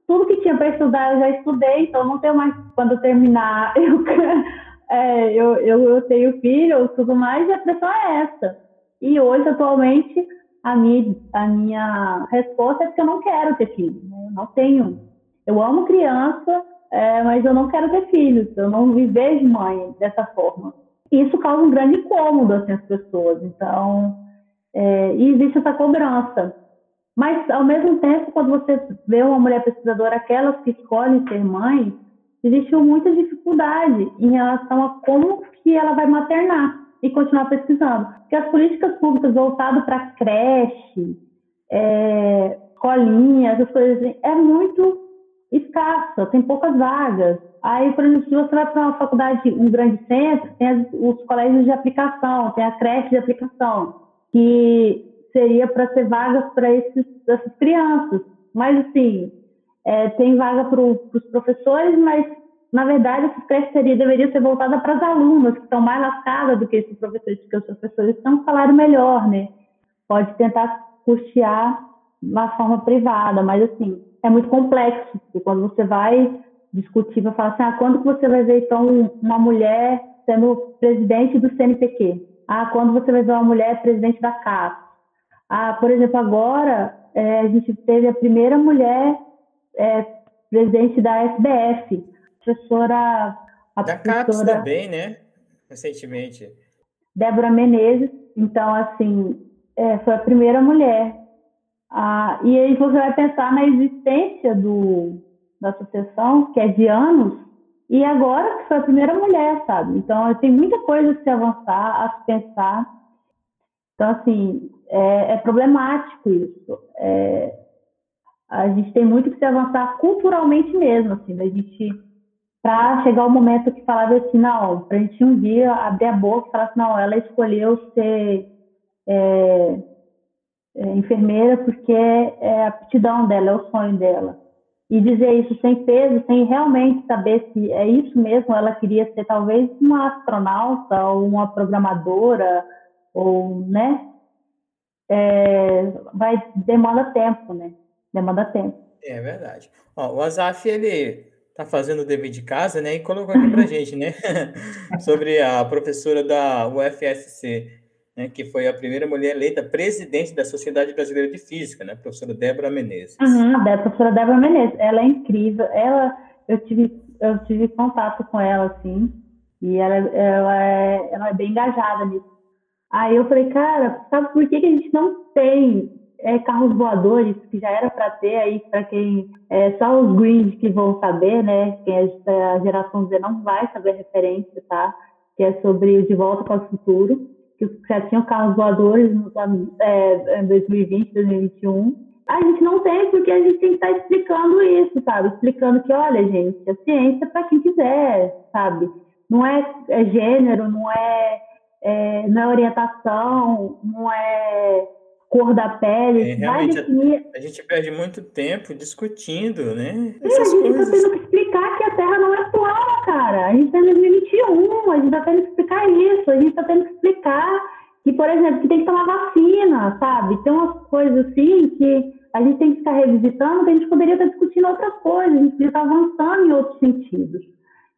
S2: tudo que tinha para estudar eu já estudei, então não tenho mais, quando eu terminar, eu, é, eu, eu, eu tenho filho, tudo mais, e a pressão é essa. E hoje, atualmente, a minha, a minha resposta é que eu não quero ter filho. Né? Eu não tenho. Eu amo criança, é, mas eu não quero ter filhos. Eu não me vejo mãe dessa forma. Isso causa um grande incômodo assim, às pessoas. Então, é, e existe essa cobrança. Mas, ao mesmo tempo, quando você vê uma mulher pesquisadora, aquelas que escolhem ser mãe, existe muita dificuldade em relação a como que ela vai maternar e continuar pesquisando. Porque as políticas públicas voltadas para creche, é, escolinha, essas coisas assim, é muito escassa, tem poucas vagas. Aí, por exemplo, se você vai para uma faculdade, um grande centro, tem as, os colégios de aplicação, tem a creche de aplicação, que seria para ser vagas para essas crianças. Mas, assim, é, tem vaga para os professores, mas na verdade, essa creche deveria ser voltada para as alunas, que estão mais lascadas do que esses professores, porque os professores têm um salário melhor, né? Pode tentar custear uma forma privada, mas assim, é muito complexo, porque quando você vai discutir, vai falar assim, ah, quando que você vai ver, então, uma mulher sendo presidente do CNPq? Ah, quando você vai ver uma mulher presidente da CAP? Ah, por exemplo, agora é, a gente teve a primeira mulher é, presidente da SBF, professora.
S1: A da professora, CAPES também, né? Recentemente.
S2: Débora Menezes. Então, assim, é, foi a primeira mulher. Ah, e aí você vai pensar na existência do, da associação, que é de anos, e agora que foi a primeira mulher, sabe? Então, tem muita coisa a se avançar, a se pensar. Então, assim, é, é problemático isso. É, a gente tem muito que se avançar culturalmente mesmo, assim, da gente para chegar o momento que falava assim, não, para a gente um dia abrir a boca e falar assim, não, ela escolheu ser é, é, enfermeira porque é a aptidão dela, é o sonho dela. E dizer isso sem peso, sem realmente saber se é isso mesmo, ela queria ser talvez uma astronauta ou uma programadora, ou, né? É, vai, demanda tempo, né? Demanda tempo.
S1: É verdade. Ó, o Azaf, ele tá fazendo o dever de casa, né? E colocou aqui pra gente, né? Sobre a professora da UFSC, né? Que foi a primeira mulher eleita presidente da Sociedade Brasileira de Física, né? A professora Débora Menezes.
S2: Uhum, a professora Débora Menezes. Ela é incrível. Ela, eu tive, eu tive contato com ela, assim, e ela, ela, é, ela é bem engajada nisso. Aí eu falei, cara, sabe por que, que a gente não tem é, carros voadores, que já era para ter aí, para quem. É, só os greens que vão saber, né? Quem é a geração Z não vai saber a referência, tá? Que é sobre o De Volta para o Futuro, que já tinham carros voadores no, é, em 2020, 2021. A gente não tem, porque a gente tem que estar tá explicando isso, sabe? Explicando que, olha, gente, a ciência é para quem quiser, sabe? Não é, é gênero, não é, é, não é orientação, não é cor da pele.
S1: É, realmente, definir... a, a, gente perde muito tempo discutindo, né?
S2: Essas a gente está tendo que explicar que a Terra não é plana, cara. A gente está em 2021, a gente está tendo que explicar isso, a gente está tendo que explicar que, por exemplo, que tem que tomar vacina, sabe? Tem umas coisas assim que a gente tem que ficar revisitando, que a gente poderia estar discutindo outras coisas, a gente poderia estar avançando em outros sentidos.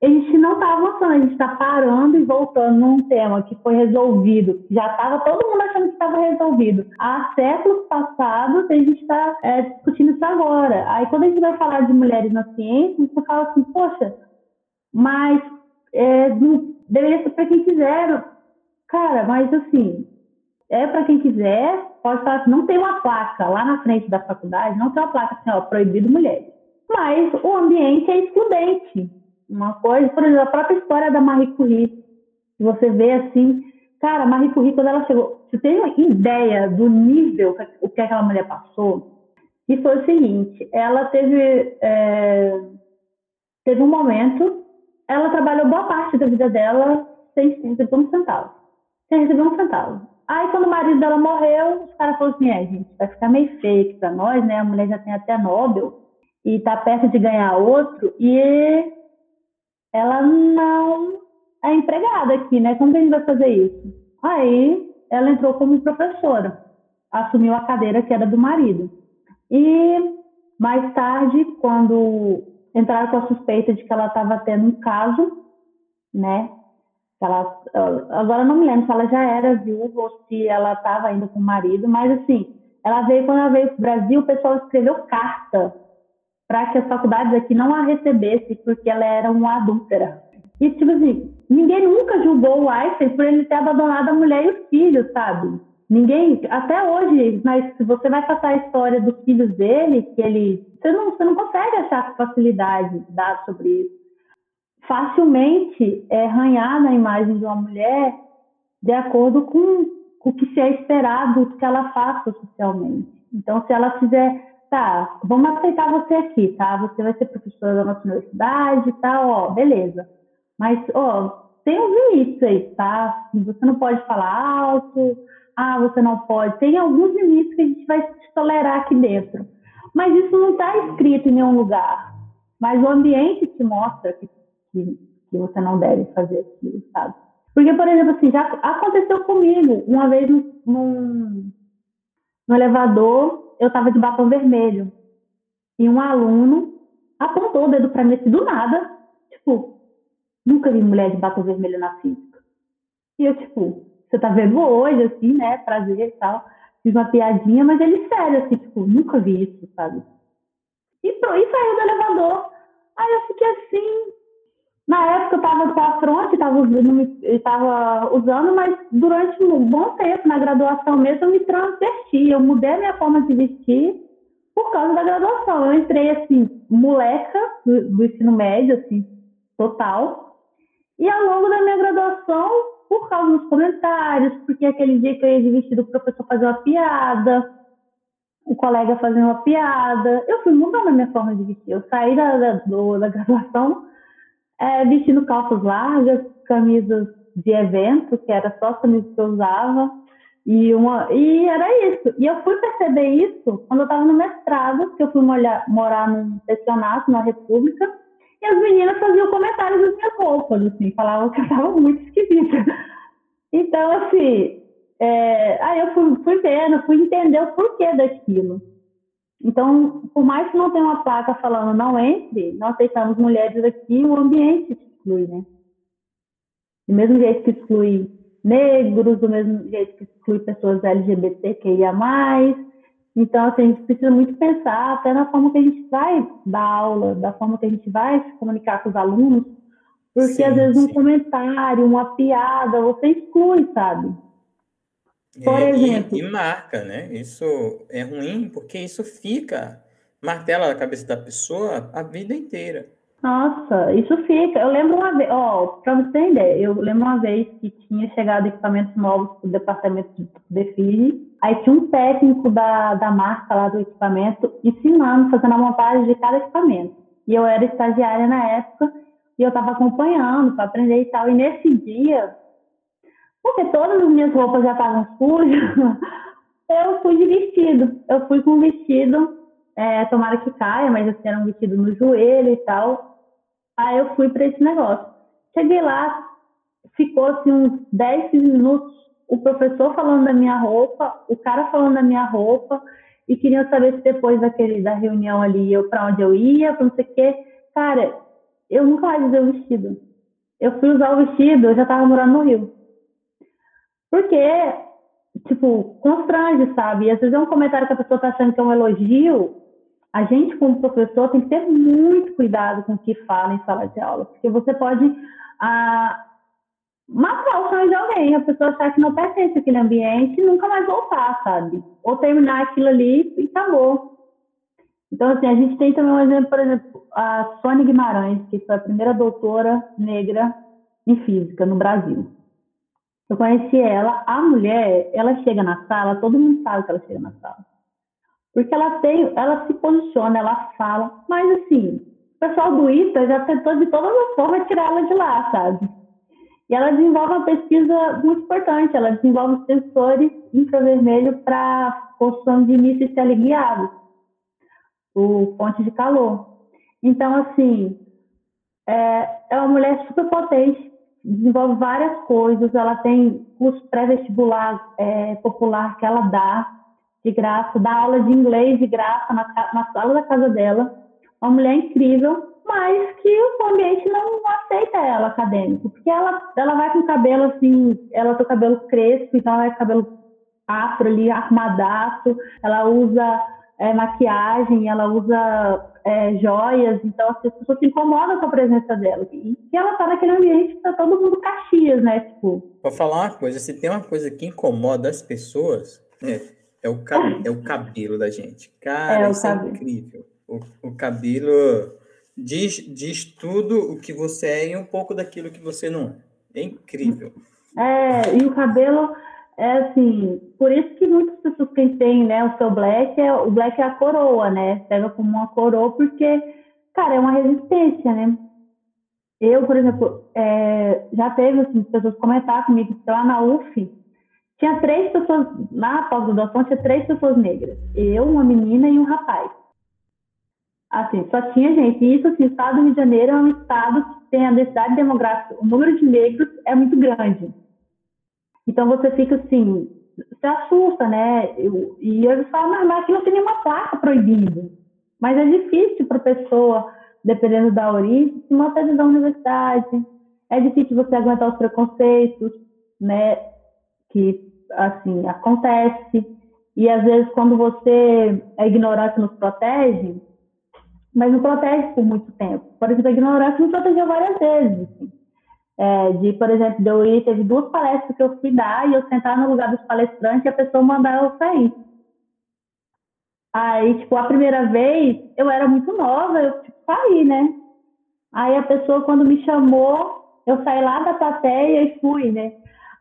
S2: A gente não está avançando, a gente está parando e voltando num tema que foi resolvido, já estava todo mundo achando que estava resolvido. Há séculos passados, a gente está é, discutindo isso agora. Aí, quando a gente vai falar de mulheres na ciência, você fala assim, poxa, mas é, não, deveria ser para quem quiser. Cara, mas assim, é para quem quiser, pode falar assim, não tem uma placa lá na frente da faculdade, não tem uma placa assim, ó, proibido mulheres. Mas o ambiente é excludente. Uma coisa, por exemplo, a própria história da Marie Curie, você vê assim, cara, Marie Curie, quando ela chegou, você tem uma ideia do nível, o que aquela mulher passou? E foi o seguinte, ela teve, é, teve um momento, ela trabalhou boa parte da vida dela sem receber um centavo. Sem receber um centavo. Aí, quando o marido dela morreu, os caras falaram assim: é, gente, vai ficar meio feio aqui pra nós, né? A mulher já tem até Nobel e tá perto de ganhar outro, e ela não é empregada aqui, né? Como que a gente vai fazer isso? Aí, ela entrou como professora, assumiu a cadeira que era do marido. E mais tarde, quando entraram com a suspeita de que ela estava tendo um caso, né? Ela, agora não me lembro se ela já era viúva ou se ela estava ainda com o marido, mas assim, ela veio, quando ela veio para o Brasil, o pessoal escreveu carta para que as faculdades aqui não a recebessem, porque ela era uma adúltera. E, tipo assim, ninguém nunca julgou o Einstein por ele ter abandonado a mulher e os filhos, sabe? Ninguém, até hoje, mas se você vai passar a história dos filhos dele, que ele, você não, você não consegue achar facilidade dados sobre isso facilmente é arranhar na imagem de uma mulher de acordo com o que se é esperado que ela faça socialmente. Então, se ela fizer, tá, vamos aceitar você aqui, tá? Você vai ser professora da nossa universidade, tá? Ó, beleza. Mas, ó, tem um limite aí, tá? Você não pode falar alto, ah, você não pode. Tem alguns limites que a gente vai tolerar aqui dentro. Mas isso não está escrito em nenhum lugar. Mas o ambiente te mostra que que, que você não deve fazer aquilo, sabe? Porque, por exemplo, assim, já aconteceu comigo. Uma vez num, no elevador, eu estava de batom vermelho. E um aluno apontou o dedo para mim assim, do nada. Tipo, nunca vi mulher de batom vermelho na física. E eu, tipo, você tá vendo hoje, assim, né? Prazer e tal. Fiz uma piadinha, mas ele sério, assim, tipo, nunca vi isso, sabe? E, e saiu do elevador. Aí eu fiquei assim, na época eu estava com a fronte, estava usando, mas durante um bom tempo, na graduação mesmo, eu me transverti, eu mudei a minha forma de vestir por causa da graduação. Eu entrei assim, moleca do, do ensino médio, assim, total. E ao longo da minha graduação, por causa dos comentários, porque aquele dia que eu ia de vestido, o professor fazia uma piada, o colega fazia uma piada, eu fui mudando a minha forma de vestir. Eu saí da, da, do, da graduação é, vestindo calças largas, camisas de evento, que era só as camisas que eu usava, e, uma, e era isso. E eu fui perceber isso quando eu estava no mestrado, que eu fui molhar, morar num pensionato na República, e as meninas faziam comentários das minhas roupas, assim, falavam que eu estava muito esquisita. Então, assim, é, aí eu fui, fui vendo, fui entender o porquê daquilo. Então, por mais que não tenha uma placa falando não entre, nós aceitamos mulheres aqui, o ambiente exclui, né? Do mesmo jeito que exclui negros, do mesmo jeito que exclui pessoas LGBTQIA+. Então, assim, a gente precisa muito pensar até na forma que a gente vai dar aula, da forma que a gente vai se comunicar com os alunos, porque sim, às vezes sim. um comentário, uma piada, você exclui, sabe?
S1: Por é, exemplo. E, e, marca, né? Isso é ruim porque isso fica, martela na cabeça da pessoa a vida inteira.
S2: Nossa, isso fica. Eu lembro uma vez, ó, para você ter ideia, eu lembro uma vez que tinha chegado equipamentos novos para o departamento de define. Aí tinha um técnico da, da marca lá do equipamento ensinando, fazendo a montagem de cada equipamento. E eu era estagiária na época e eu estava acompanhando para aprender e tal. E nesse dia porque todas as minhas roupas já estavam sujas, eu fui de vestido. Eu fui com um vestido, é, tomara que caia, mas assim, era um vestido no joelho e tal. Aí eu fui para esse negócio. Cheguei lá, ficou assim uns 10 minutos o professor falando da minha roupa, o cara falando da minha roupa, e queriam saber se depois daquele, da reunião ali, eu para onde eu ia, para não sei o quê. Cara, eu nunca mais usei o vestido. Eu fui usar o vestido, eu já estava morando no Rio. Porque, tipo, constrange, sabe? E às vezes é um comentário que a pessoa está achando que é um elogio. A gente, como professor, tem que ter muito cuidado com o que fala em sala de aula, porque você pode ah, matar o sonho de alguém, a pessoa achar que não pertence àquele ambiente e nunca mais voltar, sabe? Ou terminar aquilo ali e acabou. Então, assim, a gente tem também um exemplo, por exemplo, a Sônia Guimarães, que foi a primeira doutora negra em física no Brasil. Eu conheci ela, a mulher, ela chega na sala, todo mundo sabe que ela chega na sala. Porque ela tem, ela se posiciona, ela fala, mas assim, o pessoal do ITA já tentou de todas as formas tirar ela de lá, sabe? E ela desenvolve uma pesquisa muito importante, ela desenvolve sensores infravermelho para construção de mísseis teleguiados, o fonte de calor. Então, assim, é, é uma mulher super potente, desenvolve várias coisas, ela tem curso pré-vestibular é, popular que ela dá de graça, dá aula de inglês de graça na, na sala da casa dela. Uma mulher incrível, mas que o ambiente não aceita ela acadêmico, porque ela, ela vai com o cabelo assim, ela tem o cabelo crespo, então ela vai com o cabelo afro ali, armadaço, ela usa é, maquiagem, ela usa é, joias, então as pessoas se incomodam com a presença dela. E ela tá naquele ambiente que tá todo mundo caxias, né? Tipo.
S1: Pra falar uma coisa, se tem uma coisa que incomoda as pessoas, é, é, o, é o cabelo da gente. Cara, é, isso é incrível. O, o cabelo diz, diz tudo o que você é e um pouco daquilo que você não é. É incrível.
S2: É, e o cabelo é assim, por isso que muitas pessoas que têm, né, o seu black, é, o black é a coroa, né? Pega como uma coroa porque, cara, é uma resistência, né? Eu, por exemplo, é, já teve assim, pessoas comentar comigo que lá na UF tinha três pessoas, na pós-graduação tinha três pessoas negras. Eu, uma menina e um rapaz. Assim, só tinha gente. E isso, assim, o estado do Rio de Janeiro é um estado que tem a densidade demográfica, o número de negros é muito grande. Então você fica assim, se assusta, né? E eu falo, mas aquilo tem nenhuma placa proibida. Mas é difícil para a pessoa, dependendo da origem, se manter dentro da universidade. É difícil você aguentar os preconceitos, né? Que, assim, acontece. E às vezes, quando você é ignorante, nos protege, mas não protege por muito tempo. Por exemplo, a ignorância me protegeu várias vezes. Assim. É, de, por exemplo, de eu ir, teve duas palestras que eu fui dar e eu sentar no lugar dos palestrantes e a pessoa mandar eu sair. Aí, tipo, a primeira vez eu era muito nova, eu tipo, saí, né? Aí a pessoa, quando me chamou, eu saí lá da plateia e fui, né?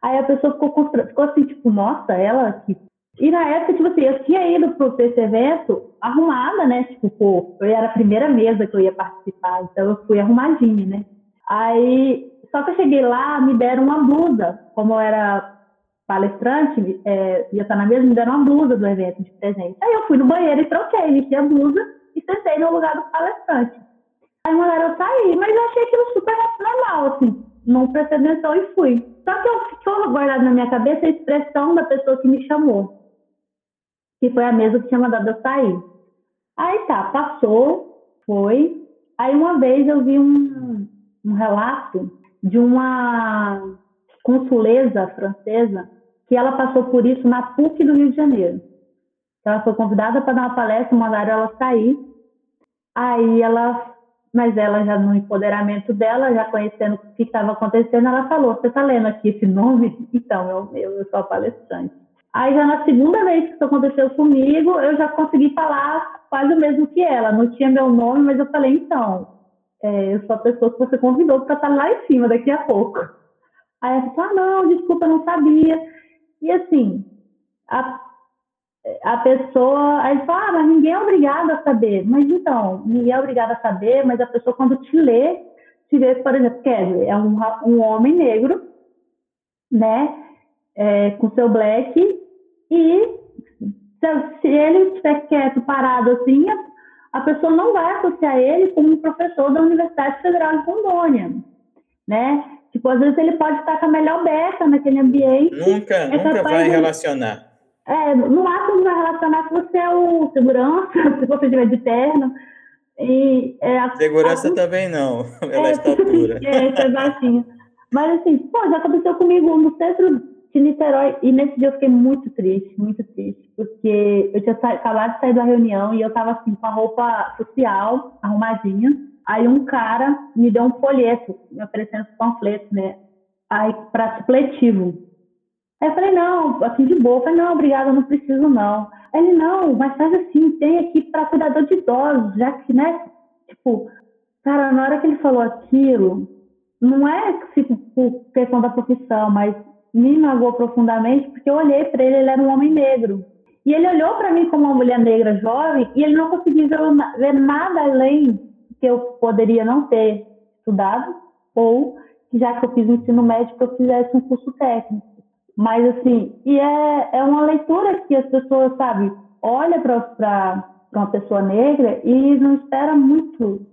S2: Aí a pessoa ficou, ficou assim, tipo, nossa, ela que e na época, tipo assim, eu tinha ido para esse evento arrumada, né? Tipo, pô, eu era a primeira mesa que eu ia participar, então eu fui arrumadinha, né? Aí, só que eu cheguei lá, me deram uma blusa, como eu era palestrante, é, ia estar na mesa, me deram uma blusa do evento de presente. Aí eu fui no banheiro e troquei, vesti a blusa e sentei no lugar do palestrante. Aí mandaram eu sair, mas eu achei aquilo super normal, assim, não atenção e fui. Só que eu ficou guardado na minha cabeça a expressão da pessoa que me chamou que foi a mesa que tinha mandado eu sair. Aí tá, passou, foi. Aí uma vez eu vi um, um relato de uma consuleza francesa que ela passou por isso na PUC do Rio de Janeiro. Ela foi convidada para dar uma palestra, mandaram ela sair. Aí ela, mas ela já no empoderamento dela, já conhecendo o que estava acontecendo, ela falou: Você está lendo aqui esse nome? Então, eu, eu, eu sou a palestrante. Aí já na segunda vez que isso aconteceu comigo, eu já consegui falar quase o mesmo que ela. Não tinha meu nome, mas eu falei, então, é, eu sou a pessoa que você convidou para estar lá em cima daqui a pouco. Aí ela falou, ah, não, desculpa, não sabia. E assim, a, a pessoa, aí fala, ah, mas ninguém é obrigado a saber. Mas então, ninguém é obrigado a saber, mas a pessoa quando te lê, te vê, por exemplo, Kevin, é um, um homem negro, né, é, com seu black, e se ele estiver quieto, parado assim, a pessoa não vai associar ele como um professor da Universidade Federal de Rondônia, né? Tipo, às vezes ele pode estar com a melhor beca naquele ambiente.
S1: Nunca, é nunca vai de... relacionar.
S2: É, no máximo vai relacionar se você é o segurança, se você estiver de terno. E, é, a,
S1: segurança a, também não, pela é, estatura.
S2: É, é baixinho. Mas assim, pô, já aconteceu comigo no centro de Niterói, e nesse dia eu fiquei muito triste, muito triste, porque eu tinha acabado de sair da reunião e eu tava assim, com a roupa social, arrumadinha, Aí um cara me deu um folheto, me oferecendo panfleto, né? Aí, para supletivo. Aí eu falei, não, assim de boa. Eu falei, não, obrigada, não preciso não. Ele, não, mas faz assim, tem aqui para cuidador de idosos, já que, né? Tipo, cara, na hora que ele falou aquilo, não é tipo, questão da profissão, mas me magoou profundamente, porque eu olhei para ele, ele era um homem negro. E ele olhou para mim como uma mulher negra jovem e ele não conseguia ver, nada além que eu poderia não ter estudado, ou já que eu fiz o ensino médio, eu fizesse um curso técnico. Mas, assim, e é, é uma leitura que as pessoas, sabe, olha para uma pessoa negra e não espera muito,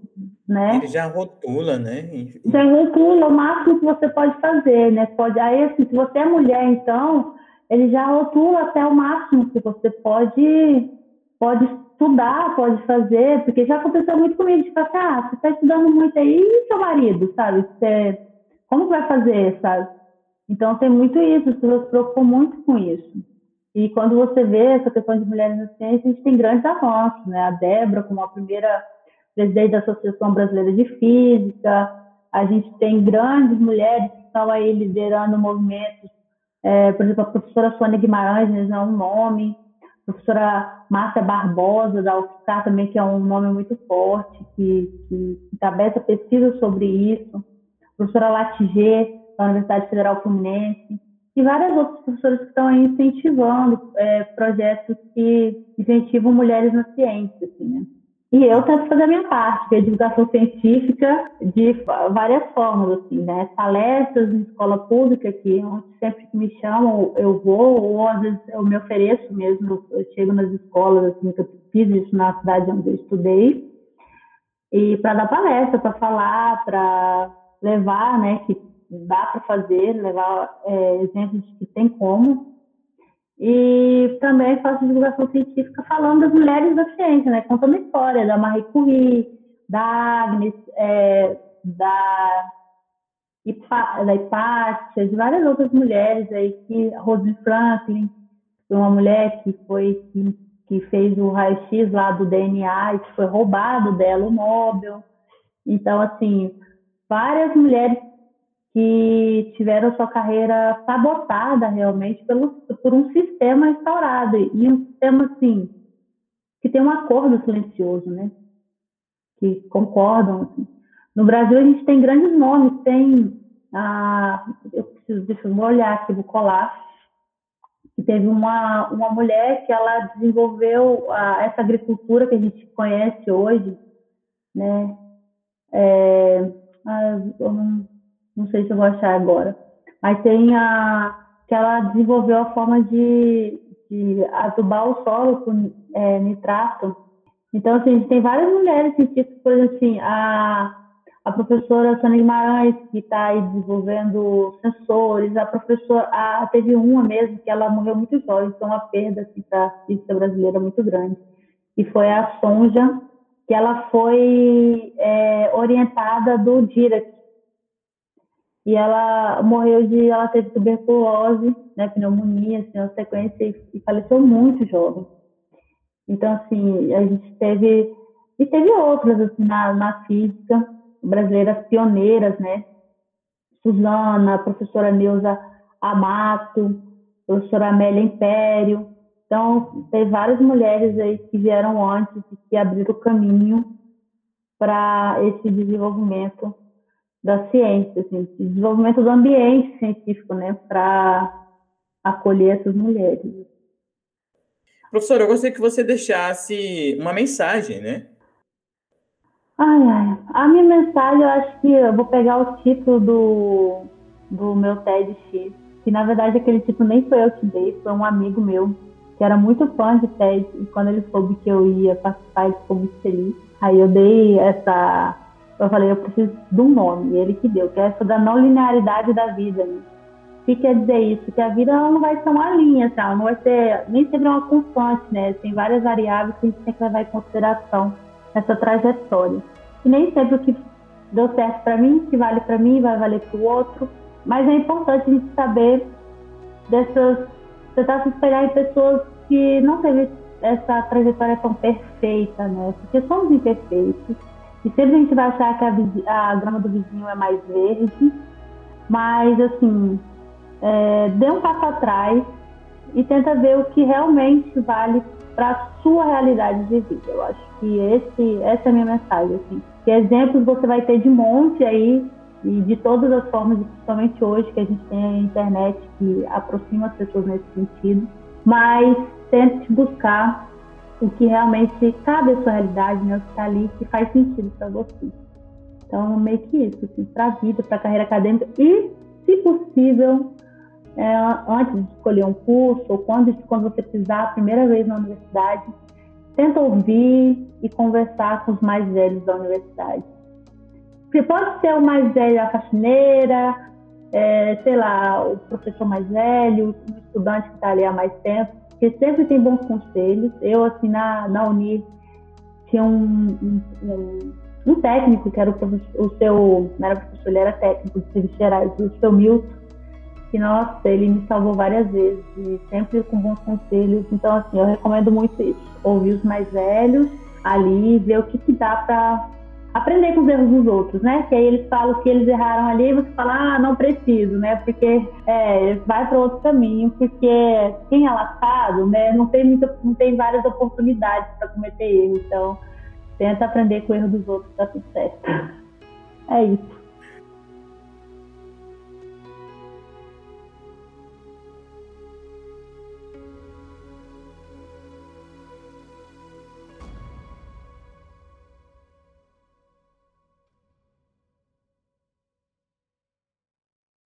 S2: né?
S1: Ele já rotula, né?
S2: Já rotula o máximo que você pode fazer, né? Pode, aí, assim, se você é mulher, então, ele já rotula até o máximo que você pode, pode estudar, pode fazer, porque já aconteceu muito comigo, tipo assim, ah, você está estudando muito aí, e seu marido, sabe? Você, como que vai fazer, sabe? Então tem muito isso, as pessoas se preocupam muito com isso. E quando você vê essa questão de mulheres na ciência, a gente tem grandes avanços, né? A Débora, como a primeira presidente da Associação Brasileira de Física, a gente tem grandes mulheres que estão aí liderando movimentos, é, por exemplo, a professora Sônia Guimarães, né, não é um nome, professora Márcia Barbosa, da UFSCar também, que é um nome muito forte, que, que encabeça pesquisa sobre isso, professora Latiger, da Universidade Federal Fluminense, e várias outras professoras que estão aí incentivando é, projetos que incentivam mulheres na ciência, assim, né? E eu tento fazer a minha parte, que é divulgação científica de várias formas, assim, né? Palestras em escola pública, que sempre que me chamam eu vou, ou às vezes eu me ofereço mesmo, eu chego nas escolas, assim, que eu fiz isso na cidade onde eu estudei, e para dar palestra, para falar, para levar, né, que dá para fazer, levar é, exemplos que tem como, e também faço divulgação científica falando das mulheres da ciência, né? Contando história da Marie Curie, da Agnes, é, da, Ipa, da Hipátia, de várias outras mulheres aí, que Rose Franklin, uma mulher que foi que, que fez o raio-x lá do DNA e que foi roubado dela o Nobel. Então, assim, várias mulheres que tiveram sua carreira sabotada realmente pelo, por um sistema instaurado e um sistema assim que tem um acordo silencioso, né? Que concordam. Assim. No Brasil a gente tem grandes nomes, tem a, eu preciso, deixa eu olhar aqui, vou colar. Que teve uma uma mulher que ela desenvolveu a, essa agricultura que a gente conhece hoje, né? É, ah, eu não, sei se eu vou achar agora, mas tem a que ela desenvolveu a forma de, de adubar o solo com é, nitrato. Então, assim, tem várias mulheres cientistas, por exemplo, assim, a, a professora Sônia Guimarães, que está aí desenvolvendo sensores, a professora, a, teve uma mesmo, que ela morreu muito jovem, então uma perda assim, para a física brasileira muito grande, e foi a Sonja, que ela foi é, orientada do Dirac, e ela morreu de, ela teve tuberculose, né, pneumonia, assim, uma sequência e, faleceu muito jovem. Então, assim, a gente teve, e teve outras, assim, na, na física, brasileiras pioneiras, né, Suzana, professora Neuza Amato, professora Amélia Império, então, tem várias mulheres aí que vieram antes e que abriram o caminho para esse desenvolvimento da ciência, assim, desenvolvimento do ambiente científico, né, para acolher essas mulheres.
S1: Professora, eu gostaria que você deixasse uma mensagem, né?
S2: Ai, ai. A minha mensagem, eu acho que eu vou pegar o título do, do meu TEDx, que na verdade aquele título nem foi eu que dei, foi um amigo meu, que era muito fã de TED, e quando ele soube que eu ia participar, ele ficou muito feliz. Aí eu dei essa eu falei, eu preciso de um nome, ele que deu, que é essa da não linearidade da vida. Né? O que quer dizer isso? Que a vida não vai ser uma linha, tá? ela não vai ser nem sempre uma constante, né? Tem várias variáveis que a gente tem que levar em consideração nessa trajetória. E nem sempre o que deu certo para mim, que vale para mim, vai valer para o outro. Mas é importante a gente saber dessas, tentar se espelhar em pessoas que não teve essa trajetória tão perfeita, né? Porque somos imperfeitos. E sempre a gente vai achar que a, a grama do vizinho é mais verde. Mas, assim, é, dê um passo atrás e tenta ver o que realmente vale para a sua realidade de vida. Eu acho que esse, essa é a minha mensagem. Assim. Que exemplos você vai ter de monte aí, e de todas as formas, principalmente hoje, que a gente tem a internet que aproxima as pessoas nesse sentido. Mas tente buscar o que realmente cabe à sua realidade, né? o que está ali, que faz sentido para você. Então, meio que isso, assim, para a vida, para a carreira acadêmica e, se possível, é, antes de escolher um curso ou quando, quando você pisar a primeira vez na universidade, tenta ouvir e conversar com os mais velhos da universidade. Porque pode ser o mais velho a faxineira, é, sei lá, o professor mais velho, o estudante que está ali há mais tempo, porque sempre tem bons conselhos. Eu, assim, na, na Uni, tinha um, um, um técnico, que era o, o seu, não era professor, ele era técnico de serviços gerais, o seu Milton, que, nossa, ele me salvou várias vezes, e sempre com bons conselhos. Então, assim, eu recomendo muito isso. Ouvir os mais velhos ali, ver o que, que dá para aprender com os erros dos outros, né? Que aí eles falam que eles erraram ali e você fala, ah, não preciso, né? Porque é, vai para outro caminho, porque quem é lascado, né? Não tem, muita, não tem várias oportunidades para cometer erro. Então, tenta aprender com o erro dos outros, tá tudo certo. É isso.